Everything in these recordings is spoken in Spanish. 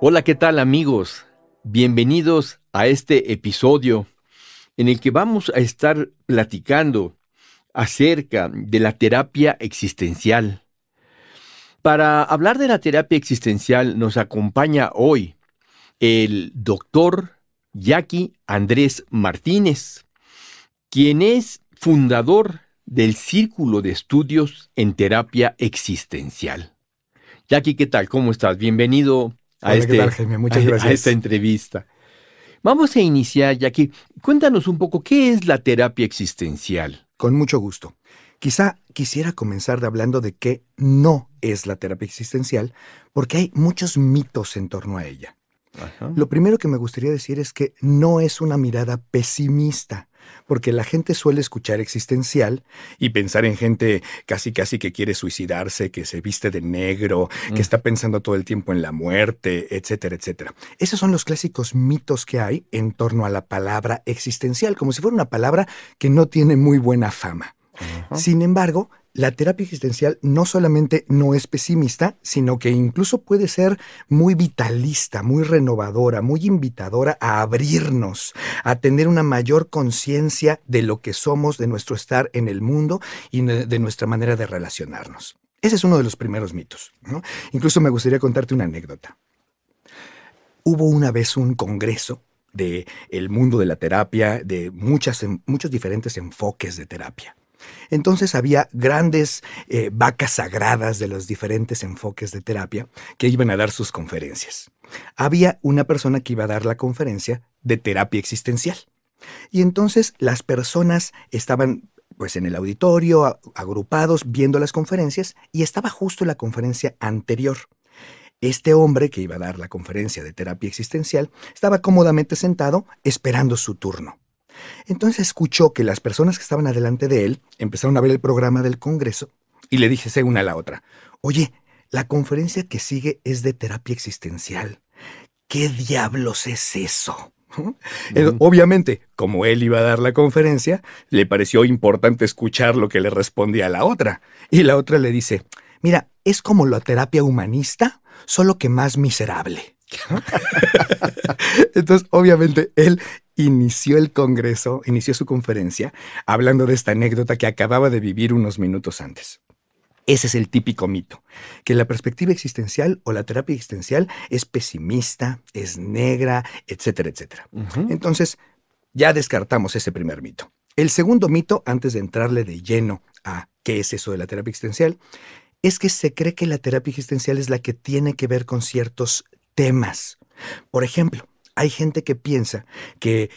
Hola, ¿qué tal amigos? Bienvenidos a este episodio en el que vamos a estar platicando acerca de la terapia existencial. Para hablar de la terapia existencial nos acompaña hoy el doctor Jackie Andrés Martínez, quien es fundador del Círculo de Estudios en Terapia Existencial. Jackie, ¿qué tal? ¿Cómo estás? Bienvenido a, este, Muchas gracias. esta entrevista. Vamos a iniciar, Jackie. Cuéntanos un poco, ¿qué es la terapia existencial? Con mucho gusto. Quizá quisiera comenzar hablando de qué no es la terapia existencial, porque hay muchos mitos en torno a ella. Lo primero que me gustaría decir es que no es una mirada pesimista porque la gente suele escuchar existencial y pensar en gente casi casi que quiere suicidarse, que se viste de negro, que mm. está pensando todo el tiempo en la muerte, etcétera, etcétera. Esos son los clásicos mitos que hay en torno a la palabra existencial, como si fuera una palabra que no tiene muy buena fama. Sin embargo, la terapia existencial no solamente no es pesimista, sino que incluso puede ser muy vitalista, muy renovadora, muy invitadora a abrirnos, a tener una mayor conciencia de lo que somos, de nuestro estar en el mundo y de nuestra manera de relacionarnos. Ese es uno de los primeros mitos. Incluso me gustaría contarte una anécdota. Hubo una vez un congreso de el mundo de la terapia, de muchas, muchos diferentes enfoques de terapia. Entonces había grandes eh, vacas sagradas de los diferentes enfoques de terapia que iban a dar sus conferencias. Había una persona que iba a dar la conferencia de terapia existencial. Y entonces las personas estaban pues en el auditorio, agrupados, viendo las conferencias, y estaba justo la conferencia anterior. Este hombre que iba a dar la conferencia de terapia existencial estaba cómodamente sentado esperando su turno. Entonces escuchó que las personas que estaban adelante de él empezaron a ver el programa del Congreso y le dije una a la otra, oye, la conferencia que sigue es de terapia existencial. ¿Qué diablos es eso? Obviamente, como él iba a dar la conferencia, le pareció importante escuchar lo que le respondía a la otra. Y la otra le dice, mira, es como la terapia humanista, solo que más miserable. Entonces, obviamente, él inició el Congreso, inició su conferencia, hablando de esta anécdota que acababa de vivir unos minutos antes. Ese es el típico mito, que la perspectiva existencial o la terapia existencial es pesimista, es negra, etcétera, etcétera. Entonces, ya descartamos ese primer mito. El segundo mito, antes de entrarle de lleno a qué es eso de la terapia existencial, es que se cree que la terapia existencial es la que tiene que ver con ciertos temas. Por ejemplo, hay gente que piensa que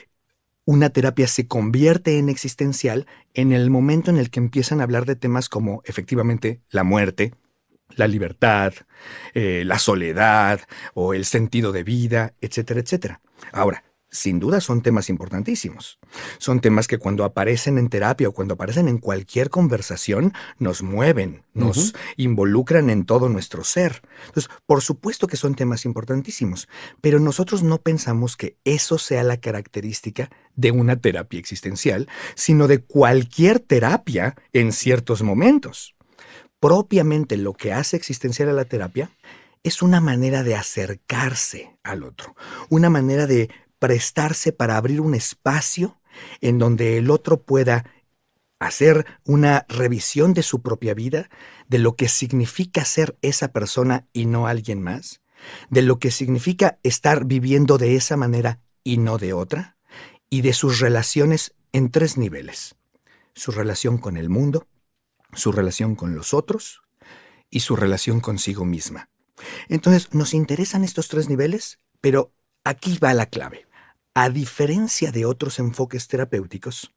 una terapia se convierte en existencial en el momento en el que empiezan a hablar de temas como efectivamente la muerte, la libertad, eh, la soledad o el sentido de vida, etcétera, etcétera. Ahora, sin duda son temas importantísimos. Son temas que cuando aparecen en terapia o cuando aparecen en cualquier conversación nos mueven, nos involucran en todo nuestro ser. Entonces, por supuesto que son temas importantísimos, pero nosotros no pensamos que eso sea la característica de una terapia existencial, sino de cualquier terapia en ciertos momentos. Propiamente lo que hace existencial a la terapia es una manera de acercarse al otro, una manera de prestarse para abrir un espacio en donde el otro pueda hacer una revisión de su propia vida, de lo que significa ser esa persona y no alguien más, de lo que significa estar viviendo de esa manera y no de otra, y de sus relaciones en tres niveles. Su relación con el mundo, su relación con los otros y su relación consigo misma. Entonces, nos interesan estos tres niveles, pero aquí va la clave. A diferencia de otros enfoques terapéuticos,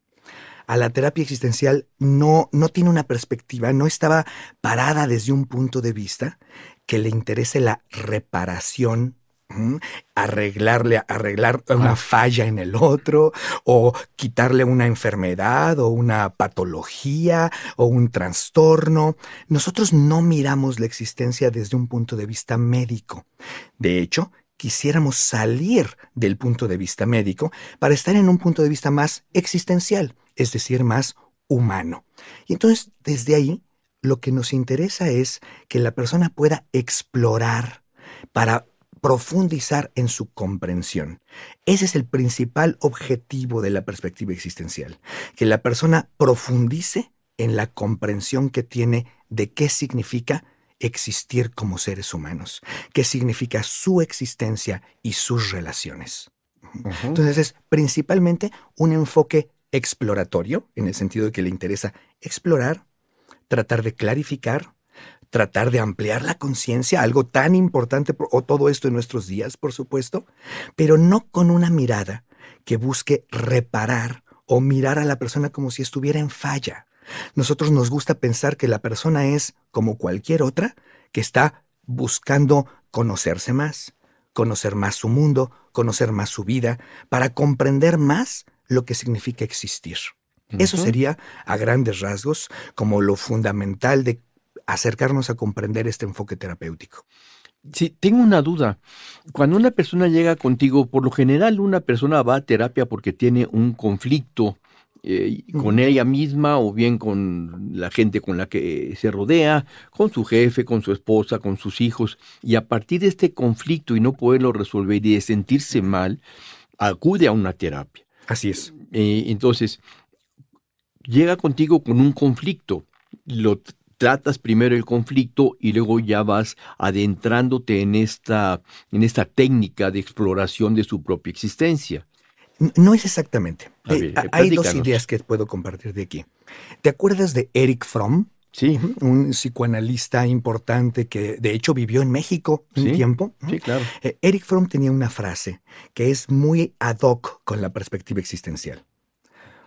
a la terapia existencial no, no tiene una perspectiva, no estaba parada desde un punto de vista que le interese la reparación arreglarle, arreglar una falla en el otro, o quitarle una enfermedad, o una patología, o un trastorno. Nosotros no miramos la existencia desde un punto de vista médico. De hecho, quisiéramos salir del punto de vista médico para estar en un punto de vista más existencial, es decir, más humano. Y entonces, desde ahí, lo que nos interesa es que la persona pueda explorar para profundizar en su comprensión. Ese es el principal objetivo de la perspectiva existencial, que la persona profundice en la comprensión que tiene de qué significa existir como seres humanos, qué significa su existencia y sus relaciones. Entonces es principalmente un enfoque exploratorio, en el sentido de que le interesa explorar, tratar de clarificar, tratar de ampliar la conciencia, algo tan importante, o todo esto en nuestros días, por supuesto, pero no con una mirada que busque reparar o mirar a la persona como si estuviera en falla. Nosotros nos gusta pensar que la persona es como cualquier otra que está buscando conocerse más, conocer más su mundo, conocer más su vida, para comprender más lo que significa existir. Eso sería, a grandes rasgos, como lo fundamental de acercarnos a comprender este enfoque terapéutico. Sí, tengo una duda. Cuando una persona llega contigo, por lo general una persona va a terapia porque tiene un conflicto eh, con ella misma o bien con la gente con la que se rodea, con su jefe, con su esposa, con sus hijos. Y a partir de este conflicto y no poderlo resolver y de sentirse mal, acude a una terapia. Así es. Eh, entonces, llega contigo con un conflicto, lo tratas primero el conflicto y luego ya vas adentrándote en esta, en esta técnica de exploración de su propia existencia. No es exactamente. Eh, hay dos ideas que puedo compartir de aquí. ¿Te acuerdas de Eric Fromm? Sí. Un psicoanalista importante que de hecho vivió en México un tiempo. Sí, claro. Eh, Eric Fromm tenía una frase que es muy ad hoc con la perspectiva existencial.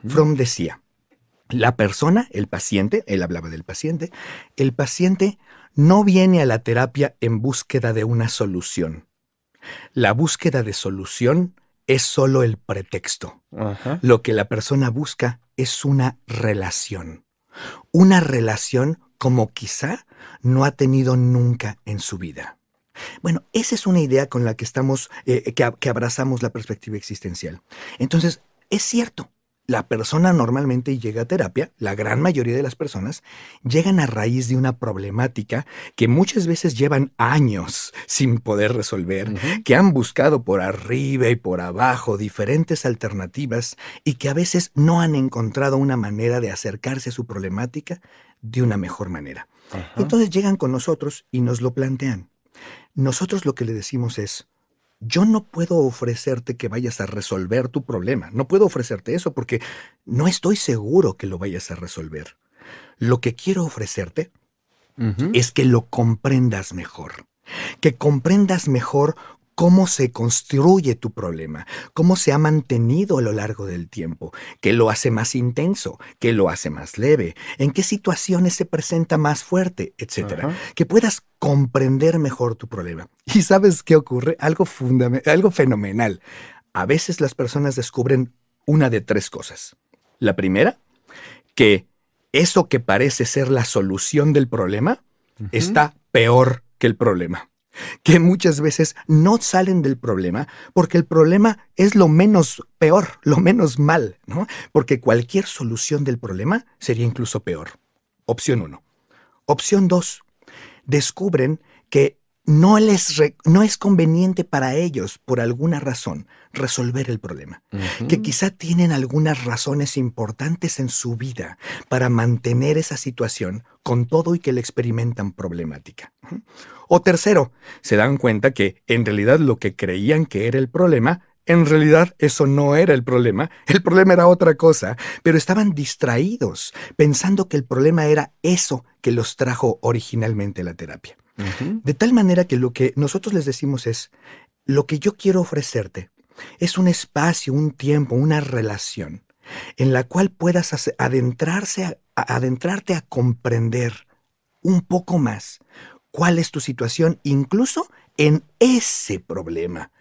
Mm. Fromm decía, la persona, el paciente, él hablaba del paciente, el paciente no viene a la terapia en búsqueda de una solución. La búsqueda de solución es solo el pretexto. Lo que la persona busca es una relación. Una relación como quizá no ha tenido nunca en su vida. Bueno, esa es una idea con la que estamos, eh, que abrazamos la perspectiva existencial. Entonces, es cierto, la persona normalmente llega a terapia, la gran mayoría de las personas llegan a raíz de una problemática que muchas veces llevan años sin poder resolver, que han buscado por arriba y por abajo diferentes alternativas y que a veces no han encontrado una manera de acercarse a su problemática de una mejor manera. Entonces llegan con nosotros y nos lo plantean. Nosotros lo que le decimos es, yo no puedo ofrecerte que vayas a resolver tu problema. No puedo ofrecerte eso porque no estoy seguro que lo vayas a resolver. Lo que quiero ofrecerte es que lo comprendas mejor. Que comprendas mejor cómo se construye tu problema, cómo se ha mantenido a lo largo del tiempo, qué lo hace más intenso, qué lo hace más leve, en qué situaciones se presenta más fuerte, etcétera. Que puedas comprender mejor tu problema. ¿Y sabes qué ocurre? Algo, algo fenomenal. A veces las personas descubren una de tres cosas. La primera, que eso que parece ser la solución del problema está peor que el problema que muchas veces no salen del problema porque el problema es lo menos peor, lo menos mal, ¿no? Porque cualquier solución del problema sería incluso peor. Opción uno. Opción dos. Descubren que no, les no es conveniente para ellos, por alguna razón, resolver el problema. Que quizá tienen algunas razones importantes en su vida para mantener esa situación con todo y que la experimentan problemática. O tercero, se dan cuenta que en realidad lo que creían que era el problema en realidad eso no era el problema, el problema era otra cosa, pero estaban distraídos, pensando que el problema era eso que los trajo originalmente a la terapia. De tal manera que lo que nosotros les decimos es, lo que yo quiero ofrecerte es un espacio, un tiempo, una relación en la cual puedas adentrarse adentrarte a comprender un poco más cuál es tu situación incluso en ese problema.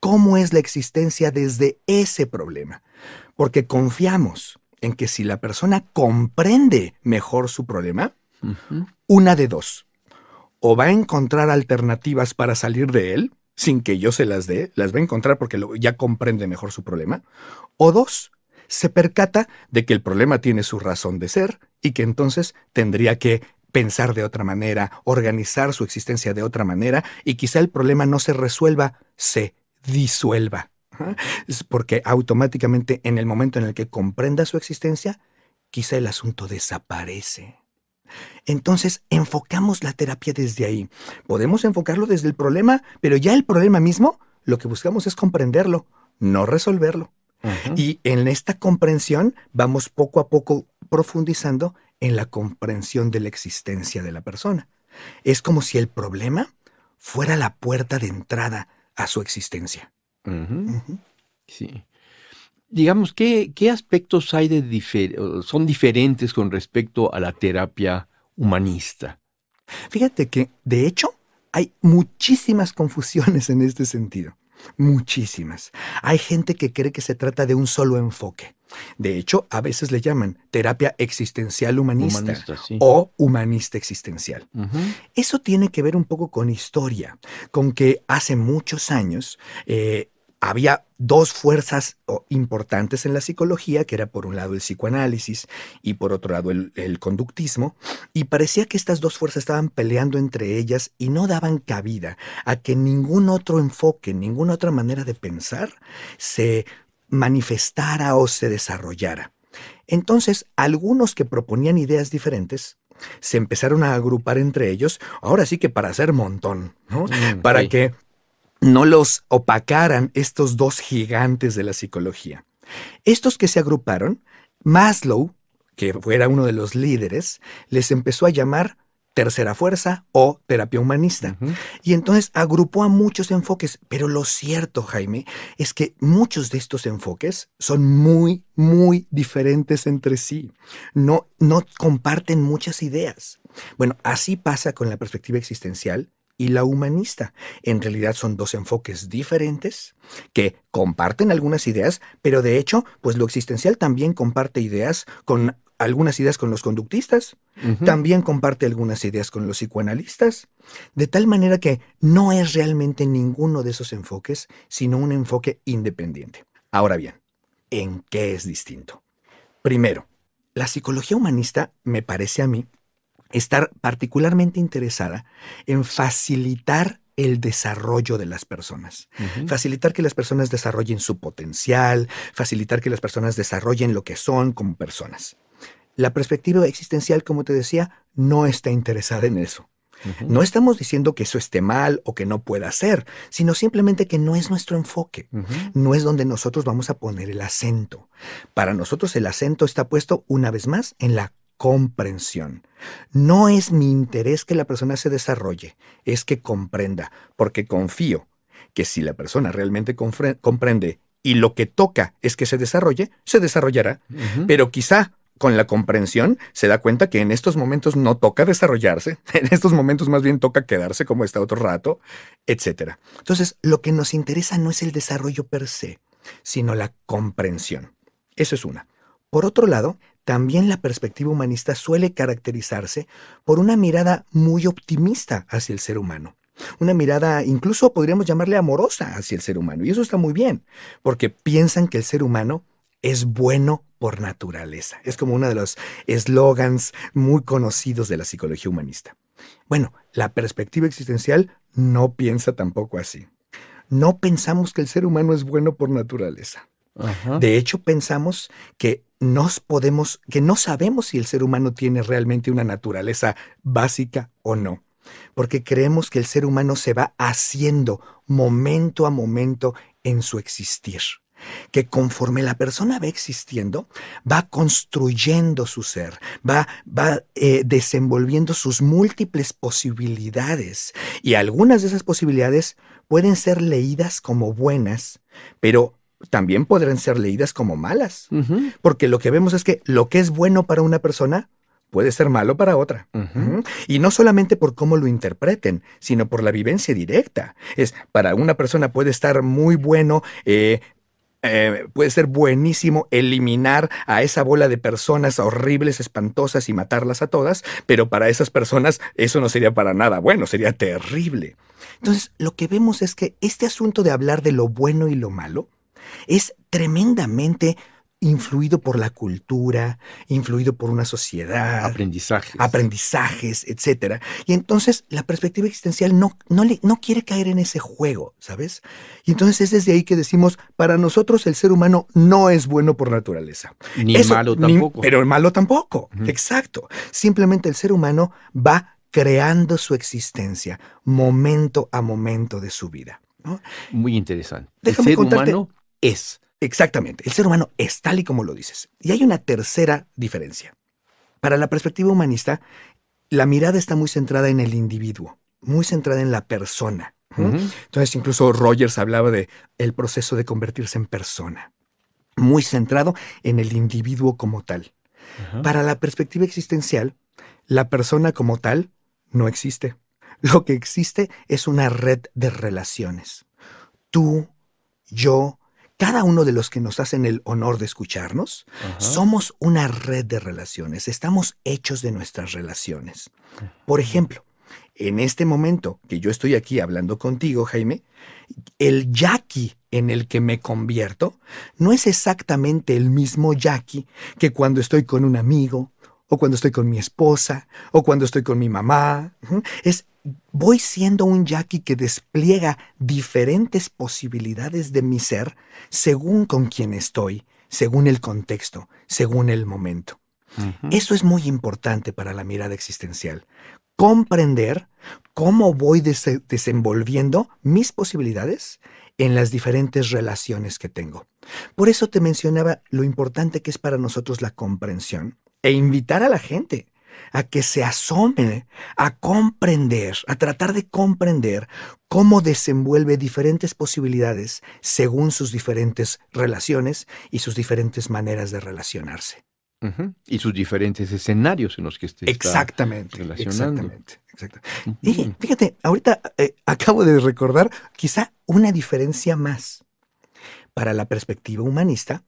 ¿Cómo es la existencia desde ese problema? Porque confiamos en que si la persona comprende mejor su problema, una de dos. O va a encontrar alternativas para salir de él, sin que yo se las dé, las va a encontrar porque ya comprende mejor su problema. O dos, se percata de que el problema tiene su razón de ser y que entonces tendría que pensar de otra manera, organizar su existencia de otra manera y quizá el problema no se resuelva, se disuelva. Porque automáticamente en el momento en el que comprenda su existencia, quizá el asunto desaparece. Entonces, enfocamos la terapia desde ahí. Podemos enfocarlo desde el problema, pero ya el problema mismo, lo que buscamos es comprenderlo, no resolverlo. Y en esta comprensión vamos poco a poco profundizando en la comprensión de la existencia de la persona. Es como si el problema fuera la puerta de entrada a su existencia. Sí. Digamos, ¿qué, ¿qué, aspectos hay de son diferentes con respecto a la terapia humanista? Fíjate que, de hecho, hay muchísimas confusiones en este sentido. Muchísimas. Hay gente que cree que se trata de un solo enfoque. De hecho, a veces le llaman terapia existencial humanista, o humanista existencial. Eso tiene que ver un poco con historia, con que hace muchos años eh, había dos fuerzas importantes en la psicología, que era por un lado el psicoanálisis y por otro lado el, conductismo, y parecía que estas dos fuerzas estaban peleando entre ellas y no daban cabida a que ningún otro enfoque, ninguna otra manera de pensar se manifestara o se desarrollara. Entonces, algunos que proponían ideas diferentes se empezaron a agrupar entre ellos, ahora sí que para hacer montón, ¿no? Mm, para que no los opacaran estos dos gigantes de la psicología. Estos que se agruparon, Maslow, que fuera uno de los líderes, les empezó a llamar tercera fuerza o terapia humanista. Y entonces agrupó a muchos enfoques, pero lo cierto, Jaime, es que muchos de estos enfoques son muy, muy diferentes entre sí. No, no comparten muchas ideas. Bueno, así pasa con la perspectiva existencial y la humanista. En realidad son dos enfoques diferentes que comparten algunas ideas, pero de hecho, pues lo existencial también comparte ideas con algunas ideas con los conductistas, también comparte algunas ideas con los psicoanalistas, de tal manera que no es realmente ninguno de esos enfoques, sino un enfoque independiente. Ahora bien, ¿en qué es distinto? Primero, la psicología humanista, me parece a mí, estar particularmente interesada en facilitar el desarrollo de las personas, facilitar que las personas desarrollen su potencial, facilitar que las personas desarrollen lo que son como personas. La perspectiva existencial, como te decía, no está interesada en eso. No estamos diciendo que eso esté mal o que no pueda ser, sino simplemente que no es nuestro enfoque, no es donde nosotros vamos a poner el acento. Para nosotros el acento está puesto una vez más en la comprensión. No es mi interés que la persona se desarrolle, es que comprenda, porque confío que si la persona realmente comprende y lo que toca es que se desarrolle, se desarrollará. Pero quizá con la comprensión se da cuenta que en estos momentos no toca desarrollarse, en estos momentos más bien toca quedarse como está otro rato, etc. Entonces, lo que nos interesa no es el desarrollo per se, sino la comprensión. Eso es una. Por otro lado, también la perspectiva humanista suele caracterizarse por una mirada muy optimista hacia el ser humano. Una mirada, incluso podríamos llamarle amorosa hacia el ser humano. Y eso está muy bien, porque piensan que el ser humano es bueno por naturaleza. Es como uno de los eslogans muy conocidos de la psicología humanista. Bueno, la perspectiva existencial no piensa tampoco así. No pensamos que el ser humano es bueno por naturaleza. De hecho, pensamos que podemos, que no sabemos si el ser humano tiene realmente una naturaleza básica o no. Porque creemos que el ser humano se va haciendo momento a momento en su existir. Que conforme la persona va existiendo, va construyendo su ser, va, va eh, desenvolviendo sus múltiples posibilidades. Y algunas de esas posibilidades pueden ser leídas como buenas, pero también podrán ser leídas como malas. Porque lo que vemos es que lo que es bueno para una persona puede ser malo para otra. Y no solamente por cómo lo interpreten, sino por la vivencia directa. Es, para una persona puede estar muy bueno eh, eh, puede ser buenísimo eliminar a esa bola de personas horribles, espantosas y matarlas a todas, pero para esas personas eso no sería para nada bueno, sería terrible. Entonces, lo que vemos es que este asunto de hablar de lo bueno y lo malo es tremendamente influido por la cultura, influido por una sociedad. Aprendizajes. Aprendizajes, etc. Y entonces la perspectiva existencial no, no, le, no quiere caer en ese juego, ¿sabes? Y entonces es desde ahí que decimos, para nosotros el ser humano no es bueno por naturaleza. Ni malo tampoco. pero malo tampoco, exacto. Simplemente el ser humano va creando su existencia momento a momento de su vida. Muy interesante. el ser humano es. Exactamente, el ser humano es tal y como lo dices. Y hay una tercera diferencia. Para la perspectiva humanista, la mirada está muy centrada en el individuo, muy centrada en la persona. Entonces, incluso Rogers hablaba de el proceso de convertirse en persona, muy centrado en el individuo como tal. Para la perspectiva existencial, la persona como tal no existe. Lo que existe es una red de relaciones. Tú, yo, cada uno de los que nos hacen el honor de escucharnos, somos una red de relaciones, estamos hechos de nuestras relaciones. Por ejemplo, en este momento que yo estoy aquí hablando contigo, Jaime, el Jackie en el que me convierto no es exactamente el mismo Jackie que cuando estoy con un amigo, o cuando estoy con mi esposa, o cuando estoy con mi mamá. Es voy siendo un Jackie que despliega diferentes posibilidades de mi ser según con quién estoy, según el contexto, según el momento. Eso es muy importante para la mirada existencial. Comprender cómo voy desenvolviendo mis posibilidades en las diferentes relaciones que tengo. Por eso te mencionaba lo importante que es para nosotros la comprensión e invitar a la gente a que se asome a comprender, a tratar de comprender cómo desenvuelve diferentes posibilidades según sus diferentes relaciones y sus diferentes maneras de relacionarse. Y sus diferentes escenarios en los que esté exactamente, relacionando. Exactamente, exactamente. Y fíjate, ahorita eh, acabo de recordar quizá una diferencia más. Para la perspectiva humanista,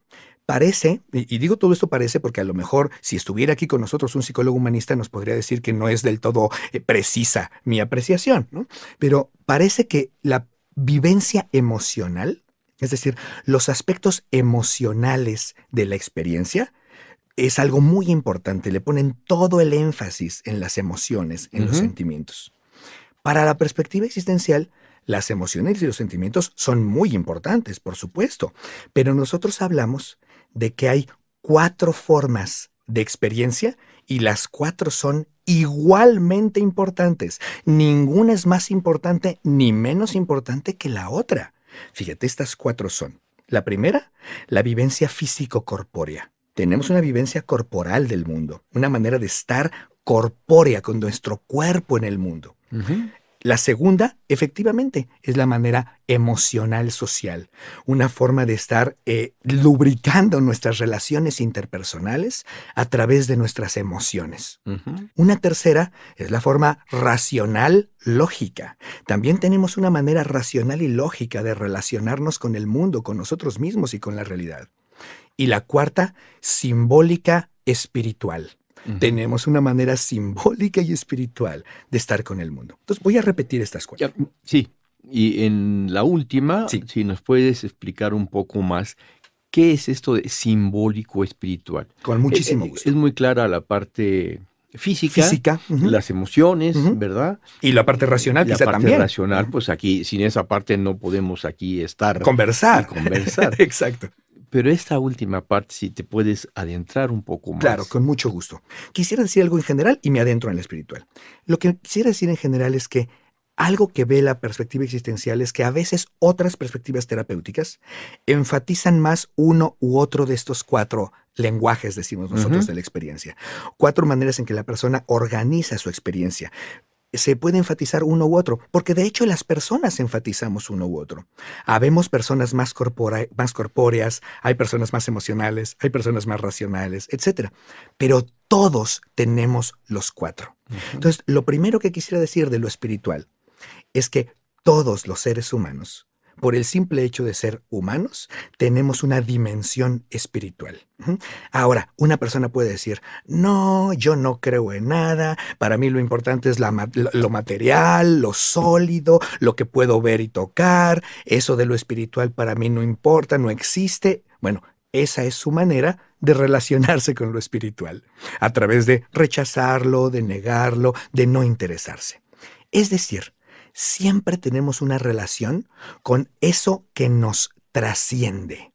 Parece, y digo todo esto parece porque a lo mejor si estuviera aquí con nosotros un psicólogo humanista nos podría decir que no es del todo eh, precisa mi apreciación, ¿no? Pero parece que la vivencia emocional, es decir, los aspectos emocionales de la experiencia, es algo muy importante. Le ponen todo el énfasis en las emociones, en los sentimientos. Para la perspectiva existencial, las emociones y los sentimientos son muy importantes, por supuesto, pero nosotros hablamos de que hay cuatro formas de experiencia y las cuatro son igualmente importantes. Ninguna es más importante ni menos importante que la otra. Fíjate, estas cuatro son. La primera, la vivencia físico-corpórea. Tenemos una vivencia corporal del mundo, una manera de estar corpórea con nuestro cuerpo en el mundo. La segunda, efectivamente, es la manera emocional social, una forma de estar eh, lubricando nuestras relaciones interpersonales a través de nuestras emociones. Una tercera es la forma racional lógica. También tenemos una manera racional y lógica de relacionarnos con el mundo, con nosotros mismos y con la realidad. Y la cuarta, simbólica espiritual tenemos una manera simbólica y espiritual de estar con el mundo. Entonces voy a repetir estas cuatro. sí, y en la última, si nos puedes explicar un poco más ¿Qué es esto de simbólico espiritual? Con muchísimo eh, eh, gusto. Es muy clara la parte física, física las emociones, ¿verdad? Y la parte racional, la parte racional, pues aquí, sin esa parte no podemos aquí estar. Conversar. conversar. Exacto. Pero esta última parte, si te puedes adentrar un poco más. Claro, con mucho gusto. Quisiera decir algo en general y me adentro en el espiritual. Lo que quisiera decir en general es que algo que ve la perspectiva existencial es que a veces otras perspectivas terapéuticas enfatizan más uno u otro de estos cuatro lenguajes, decimos nosotros, de la experiencia. Cuatro maneras en que la persona organiza su experiencia. Se puede enfatizar uno u otro, porque de hecho las personas enfatizamos uno u otro. Habemos personas más, más corpóreas, hay personas más emocionales, hay personas más racionales, etc. Pero todos tenemos los cuatro. Entonces, lo primero que quisiera decir de lo espiritual es que todos los seres humanos por el simple hecho de ser humanos, tenemos una dimensión espiritual. Ahora, una persona puede decir, no, yo no creo en nada, para mí lo importante es lo material, lo sólido, lo que puedo ver y tocar, eso de lo espiritual para mí no importa, no existe. Bueno, esa es su manera de relacionarse con lo espiritual, a través de rechazarlo, de negarlo, de no interesarse. Es decir, siempre tenemos una relación con eso que nos trasciende,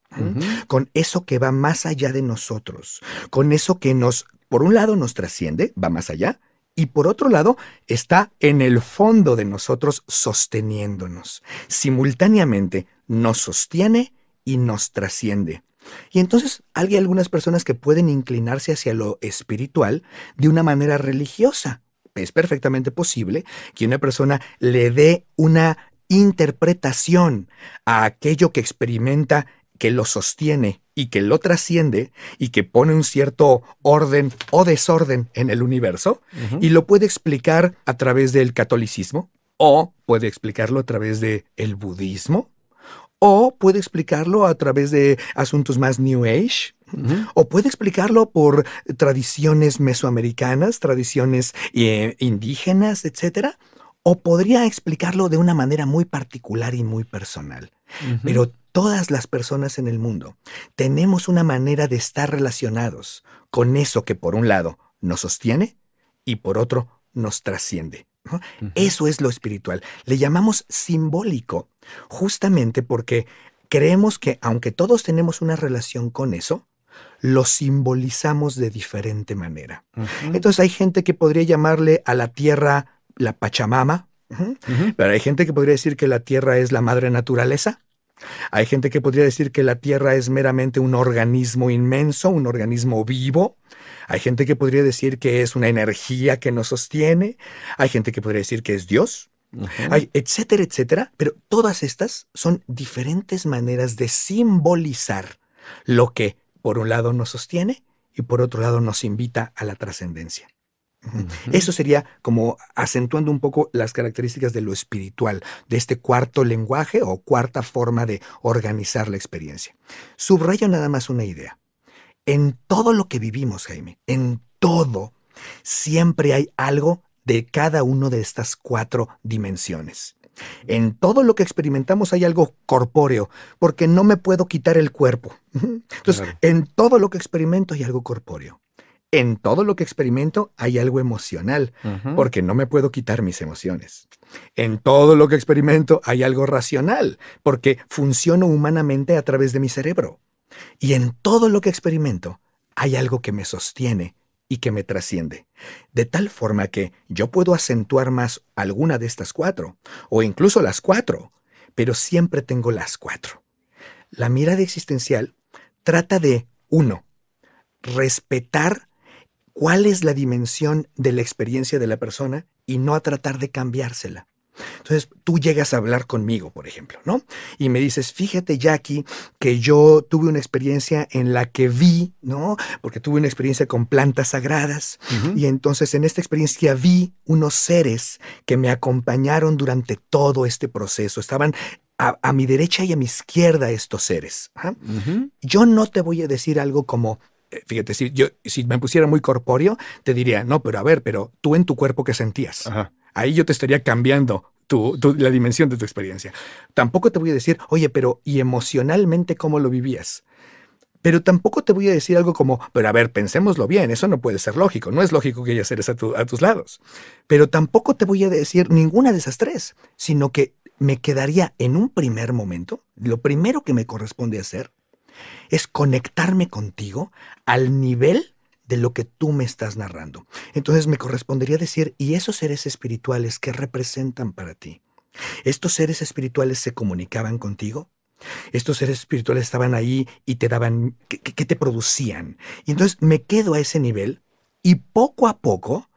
con eso que va más allá de nosotros, con eso que nos, por un lado nos trasciende, va más allá, y por otro lado está en el fondo de nosotros sosteniéndonos. Simultáneamente nos sostiene y nos trasciende. Y entonces hay algunas personas que pueden inclinarse hacia lo espiritual de una manera religiosa es perfectamente posible que una persona le dé una interpretación a aquello que experimenta, que lo sostiene y que lo trasciende y que pone un cierto orden o desorden en el universo y lo puede explicar a través del catolicismo o puede explicarlo a través del el budismo o puede explicarlo a través de asuntos más New Age, o puede explicarlo por tradiciones mesoamericanas, tradiciones eh, indígenas, etc. O podría explicarlo de una manera muy particular y muy personal. Pero todas las personas en el mundo tenemos una manera de estar relacionados con eso que por un lado nos sostiene y por otro nos trasciende. Eso es lo espiritual. Le llamamos simbólico, justamente porque creemos que aunque todos tenemos una relación con eso, lo simbolizamos de diferente manera. Entonces hay gente que podría llamarle a la tierra la Pachamama, pero hay gente que podría decir que la tierra es la madre naturaleza. Hay gente que podría decir que la Tierra es meramente un organismo inmenso, un organismo vivo. Hay gente que podría decir que es una energía que nos sostiene. Hay gente que podría decir que es Dios. Hay etcétera, etcétera. Pero todas estas son diferentes maneras de simbolizar lo que por un lado nos sostiene y por otro lado nos invita a la trascendencia. Eso sería como acentuando un poco las características de lo espiritual, de este cuarto lenguaje o cuarta forma de organizar la experiencia. Subrayo nada más una idea. En todo lo que vivimos, Jaime, en todo, siempre hay algo de cada una de estas cuatro dimensiones. En todo lo que experimentamos hay algo corpóreo, porque no me puedo quitar el cuerpo. Entonces, en todo lo que experimento hay algo corpóreo en todo lo que experimento hay algo emocional, porque no me puedo quitar mis emociones. En todo lo que experimento hay algo racional, porque funciono humanamente a través de mi cerebro. Y en todo lo que experimento hay algo que me sostiene y que me trasciende, de tal forma que yo puedo acentuar más alguna de estas cuatro, o incluso las cuatro, pero siempre tengo las cuatro. La mirada existencial trata de, uno, respetar cuál es la dimensión de la experiencia de la persona y no a tratar de cambiársela. Entonces tú llegas a hablar conmigo, por ejemplo, ¿no? Y me dices, fíjate Jackie, que yo tuve una experiencia en la que vi, ¿no? Porque tuve una experiencia con plantas sagradas y entonces en esta experiencia vi unos seres que me acompañaron durante todo este proceso. Estaban a, mi derecha y a mi izquierda estos seres. Yo no te voy a decir algo como, eh, fíjate, si, yo, si me pusiera muy corpóreo, te diría, no, pero a ver, pero tú en tu cuerpo, ¿qué sentías? Ahí yo te estaría cambiando la dimensión de tu experiencia. Tampoco te voy a decir, oye, pero ¿y emocionalmente cómo lo vivías? Pero tampoco te voy a decir algo como, pero a ver, pensémoslo bien, eso no puede ser lógico, no es lógico que haya seres a, a tus lados. Pero tampoco te voy a decir ninguna de esas tres, sino que me quedaría en un primer momento, lo primero que me corresponde hacer es conectarme contigo al nivel de lo que tú me estás narrando. Entonces me correspondería decir, ¿y esos seres espirituales qué representan para ti? ¿Estos seres espirituales se comunicaban contigo? Estos seres espirituales estaban ahí y te daban, ¿qué, te producían? Y entonces me quedo a ese nivel y poco a poco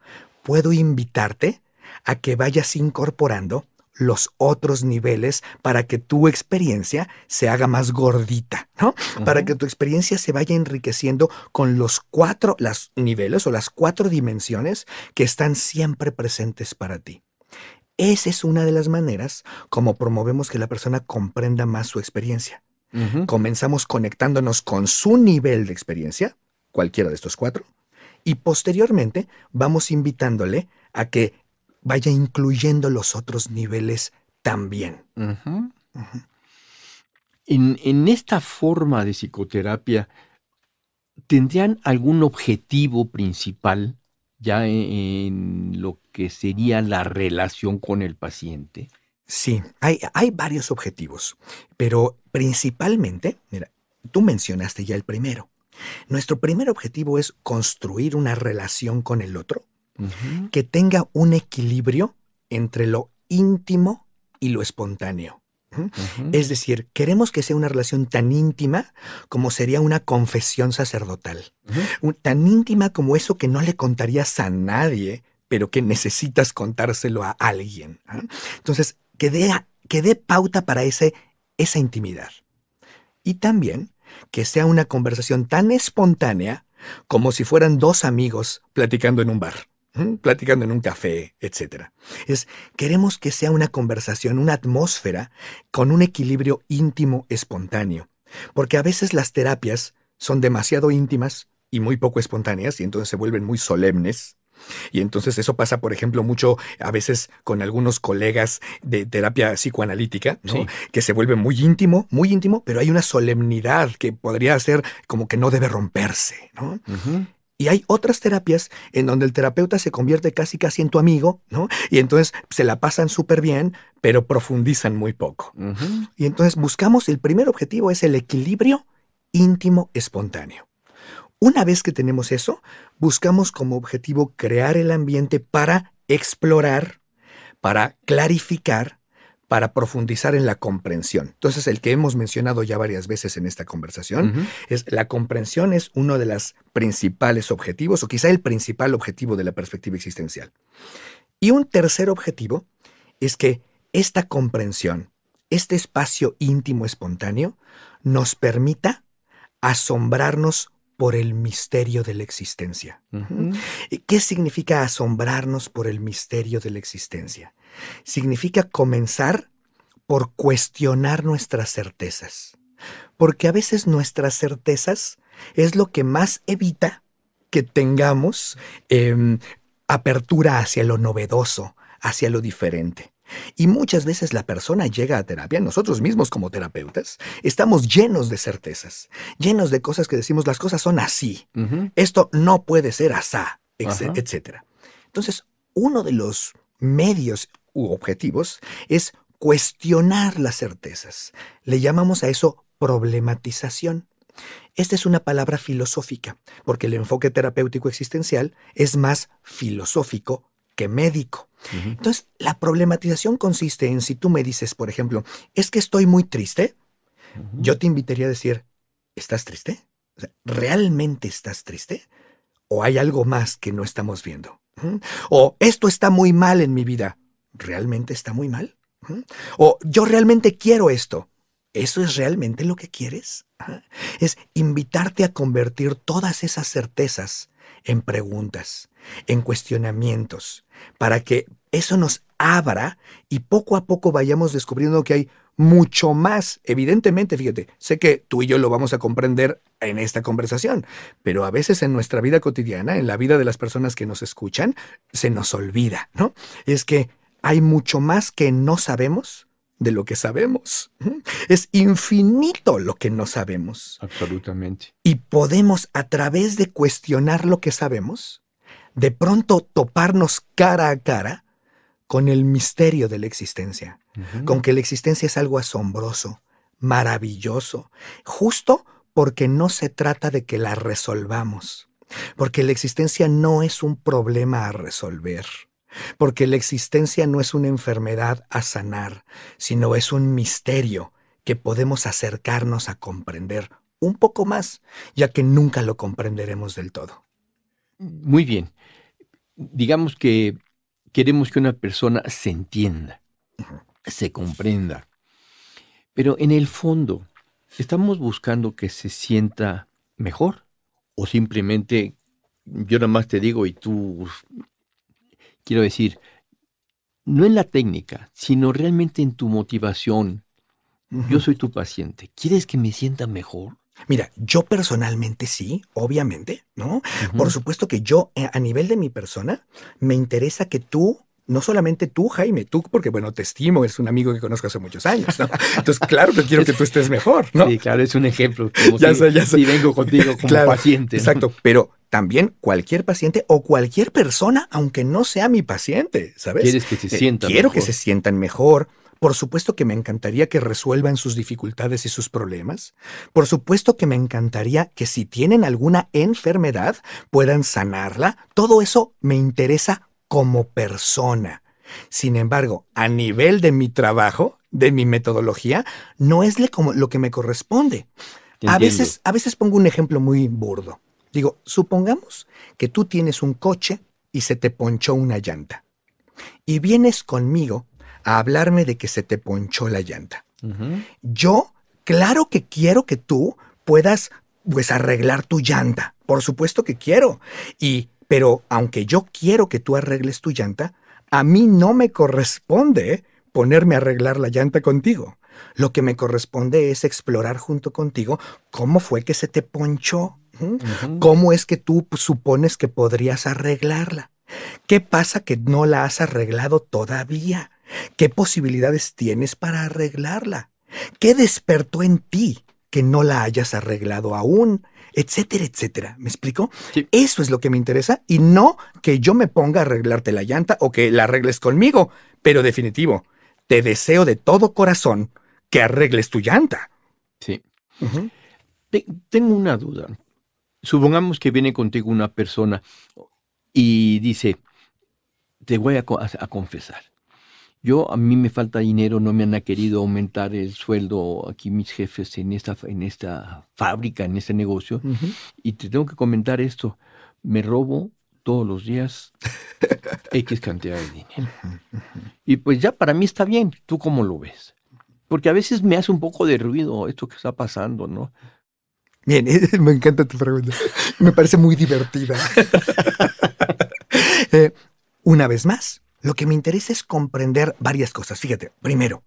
puedo invitarte a que vayas incorporando los otros niveles para que tu experiencia se haga más gordita, ¿no? Para que tu experiencia se vaya enriqueciendo con los cuatro las niveles o las cuatro dimensiones que están siempre presentes para ti. Esa es una de las maneras como promovemos que la persona comprenda más su experiencia. Comenzamos conectándonos con su nivel de experiencia, cualquiera de estos cuatro, y posteriormente vamos invitándole a que vaya incluyendo los otros niveles también. En, esta forma de psicoterapia, ¿tendrían algún objetivo principal ya en, lo que sería la relación con el paciente? Sí, hay, hay varios objetivos, pero principalmente, mira, tú mencionaste ya el primero. Nuestro primer objetivo es construir una relación con el otro que tenga un equilibrio entre lo íntimo y lo espontáneo. Es decir, queremos que sea una relación tan íntima como sería una confesión sacerdotal, tan íntima como eso que no le contarías a nadie, pero que necesitas contárselo a alguien. Entonces, que dé, que dé pauta para ese, esa intimidad. Y también que sea una conversación tan espontánea como si fueran dos amigos platicando en un bar platicando en un café, etc. Es, queremos que sea una conversación, una atmósfera con un equilibrio íntimo espontáneo, porque a veces las terapias son demasiado íntimas y muy poco espontáneas y entonces se vuelven muy solemnes. Y entonces eso pasa, por ejemplo, mucho a veces con algunos colegas de terapia psicoanalítica, que se vuelve muy íntimo, muy íntimo, pero hay una solemnidad que podría ser como que no debe romperse. ¿no? Y hay otras terapias en donde el terapeuta se convierte casi casi en tu amigo, ¿no? Y entonces se la pasan súper bien, pero profundizan muy poco. Y entonces buscamos, el primer objetivo es el equilibrio íntimo espontáneo. Una vez que tenemos eso, buscamos como objetivo crear el ambiente para explorar, para clarificar para profundizar en la comprensión. Entonces, el que hemos mencionado ya varias veces en esta conversación es la comprensión es uno de los principales objetivos, o quizá el principal objetivo de la perspectiva existencial. Y un tercer objetivo es que esta comprensión, este espacio íntimo espontáneo, nos permita asombrarnos por el misterio de la existencia. ¿Qué significa asombrarnos por el misterio de la existencia? significa comenzar por cuestionar nuestras certezas. Porque a veces nuestras certezas es lo que más evita que tengamos em, apertura hacia lo novedoso, hacia lo diferente. Y muchas veces la persona llega a terapia, nosotros mismos como terapeutas, estamos llenos de certezas, llenos de cosas que decimos, las cosas son así, esto no puede ser asá, etc. Entonces, uno de los medios u objetivos es cuestionar las certezas. Le llamamos a eso problematización. Esta es una palabra filosófica, porque el enfoque terapéutico existencial es más filosófico que médico. Entonces, la problematización consiste en si tú me dices, por ejemplo, es que estoy muy triste, yo te invitaría a decir, ¿estás triste? ¿Realmente estás triste? ¿O hay algo más que no estamos viendo? O esto está muy mal en mi vida. ¿realmente está muy mal? O yo realmente quiero esto. ¿Eso es realmente lo que quieres? Es invitarte a convertir todas esas certezas en preguntas, en cuestionamientos, para que eso nos abra y poco a poco vayamos descubriendo que hay mucho más. Evidentemente, fíjate, sé que tú y yo lo vamos a comprender en esta conversación, pero a veces en nuestra vida cotidiana, en la vida de las personas que nos escuchan, se nos olvida, ¿no? Es que hay mucho más que no sabemos de lo que sabemos. Es infinito lo que no sabemos. Absolutamente. Y podemos, a través de cuestionar lo que sabemos, de pronto toparnos cara a cara con el misterio de la existencia, con que la existencia es algo asombroso, maravilloso, justo porque no se trata de que la resolvamos, porque la existencia no es un problema a resolver porque la existencia no es una enfermedad a sanar, sino es un misterio que podemos acercarnos a comprender un poco más, ya que nunca lo comprenderemos del todo. Muy bien. Digamos que queremos que una persona se entienda, se comprenda. Pero en el fondo, ¿estamos buscando que se sienta mejor? ¿O simplemente yo nada más te digo y tú, quiero decir, no en la técnica, sino realmente en tu motivación. Yo soy tu paciente. ¿Quieres que me sienta mejor? Mira, yo personalmente sí, obviamente, ¿no? Por supuesto que yo, eh, a nivel de mi persona, me interesa que tú no solamente tú, Jaime, tú, porque bueno, te estimo, eres un amigo que conozco hace muchos años, ¿no? Entonces, claro que quiero que tú estés mejor, ¿no? Sí, claro, es un ejemplo. ya sé, ya sé. Y vengo contigo como paciente. Exacto, pero también cualquier paciente o cualquier persona, aunque no sea mi paciente, ¿sabes? Quieres que se eh, sientan Quiero que se sientan mejor. Por supuesto que me encantaría que resuelvan sus dificultades y sus problemas. Por supuesto que me encantaría que si tienen alguna enfermedad puedan sanarla. Todo eso me interesa como persona. Sin embargo, a nivel de mi trabajo, de mi metodología, no es lo que me corresponde. A veces, a veces pongo un ejemplo muy burdo. Digo, supongamos que tú tienes un coche y se te ponchó una llanta. Y vienes conmigo a hablarme de que se te ponchó la llanta. Yo, claro que quiero que tú puedas pues arreglar tu llanta. Por supuesto que quiero. Y pero aunque yo quiero que tú arregles tu llanta, a mí no me corresponde ponerme a arreglar la llanta contigo. Lo que me corresponde es explorar junto contigo cómo fue que se te ponchó. ¿Cómo es que tú supones que podrías arreglarla? ¿Qué pasa que no la has arreglado todavía? ¿Qué posibilidades tienes para arreglarla? ¿Qué despertó en ti que no la hayas arreglado aún? etcétera, etcétera. ¿Me explico? Eso es lo que me interesa y no que yo me ponga a arreglarte la llanta o que la arregles conmigo. Pero definitivo, te deseo de todo corazón que arregles tu llanta. Sí. Tengo una duda. Supongamos que viene contigo una persona y dice, te voy a confesar. Yo, a mí me falta dinero, no me han querido aumentar el sueldo aquí mis jefes en esta, en esta fábrica, en este negocio. Y te tengo que comentar esto. Me robo todos los días X cantidad de dinero. Y pues ya para mí está bien. ¿Tú cómo lo ves? Porque a veces me hace un poco de ruido esto que está pasando, ¿no? Bien, me encanta tu pregunta. Me parece muy divertida. Eh, una vez más, lo que me interesa es comprender varias cosas. Fíjate, primero,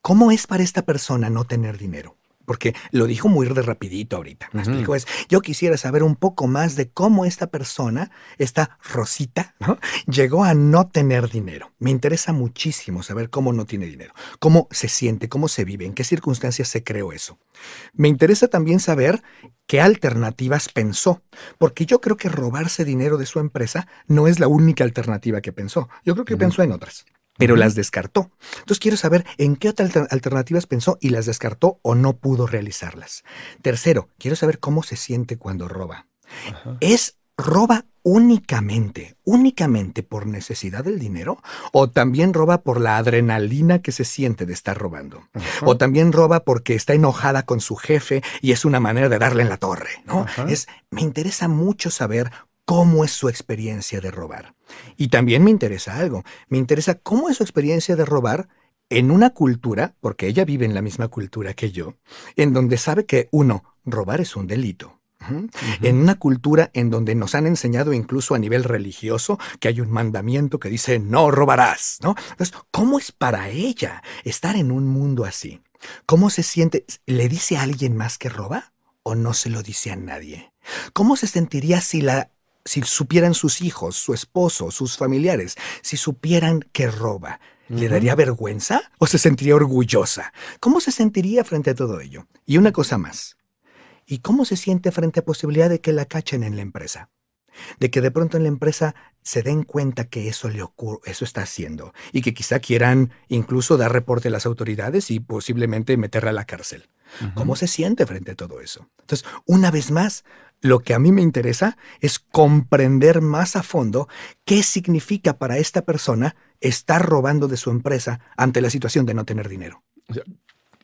¿cómo es para esta persona no tener dinero? Porque lo dijo muy de rapidito ahorita. Me explico, es, yo quisiera saber un poco más de cómo esta persona, esta Rosita, ¿no? llegó a no tener dinero. Me interesa muchísimo saber cómo no tiene dinero, cómo se siente, cómo se vive, en qué circunstancias se creó eso. Me interesa también saber qué alternativas pensó, porque yo creo que robarse dinero de su empresa no es la única alternativa que pensó. Yo creo que pensó en otras pero las descartó. Entonces quiero saber en qué otras alternativas pensó y las descartó o no pudo realizarlas. Tercero, quiero saber cómo se siente cuando roba. ¿Es roba únicamente, únicamente por necesidad del dinero? ¿O también roba por la adrenalina que se siente de estar robando? ¿O también roba porque está enojada con su jefe y es una manera de darle en la torre? ¿no? Es, me interesa mucho saber cómo es su experiencia de robar. Y también me interesa algo, me interesa cómo es su experiencia de robar en una cultura, porque ella vive en la misma cultura que yo, en donde sabe que, uno, robar es un delito. En una cultura en donde nos han enseñado incluso a nivel religioso que hay un mandamiento que dice no robarás, ¿no? Entonces, ¿cómo es para ella estar en un mundo así? ¿Cómo se siente? ¿Le dice a alguien más que roba o no se lo dice a nadie? ¿Cómo se sentiría si la si supieran sus hijos, su esposo, sus familiares, si supieran que roba, ¿le daría vergüenza o se sentiría orgullosa? ¿Cómo se sentiría frente a todo ello? Y una cosa más. ¿Y cómo se siente frente a posibilidad de que la cachen en la empresa? De que de pronto en la empresa se den cuenta que eso le ocurre, eso está haciendo, y que quizá quieran incluso dar reporte a las autoridades y posiblemente meterla a la cárcel. ¿Cómo se siente frente a todo eso? Entonces, una vez más, lo que a mí me interesa es comprender más a fondo qué significa para esta persona estar robando de su empresa ante la situación de no tener dinero.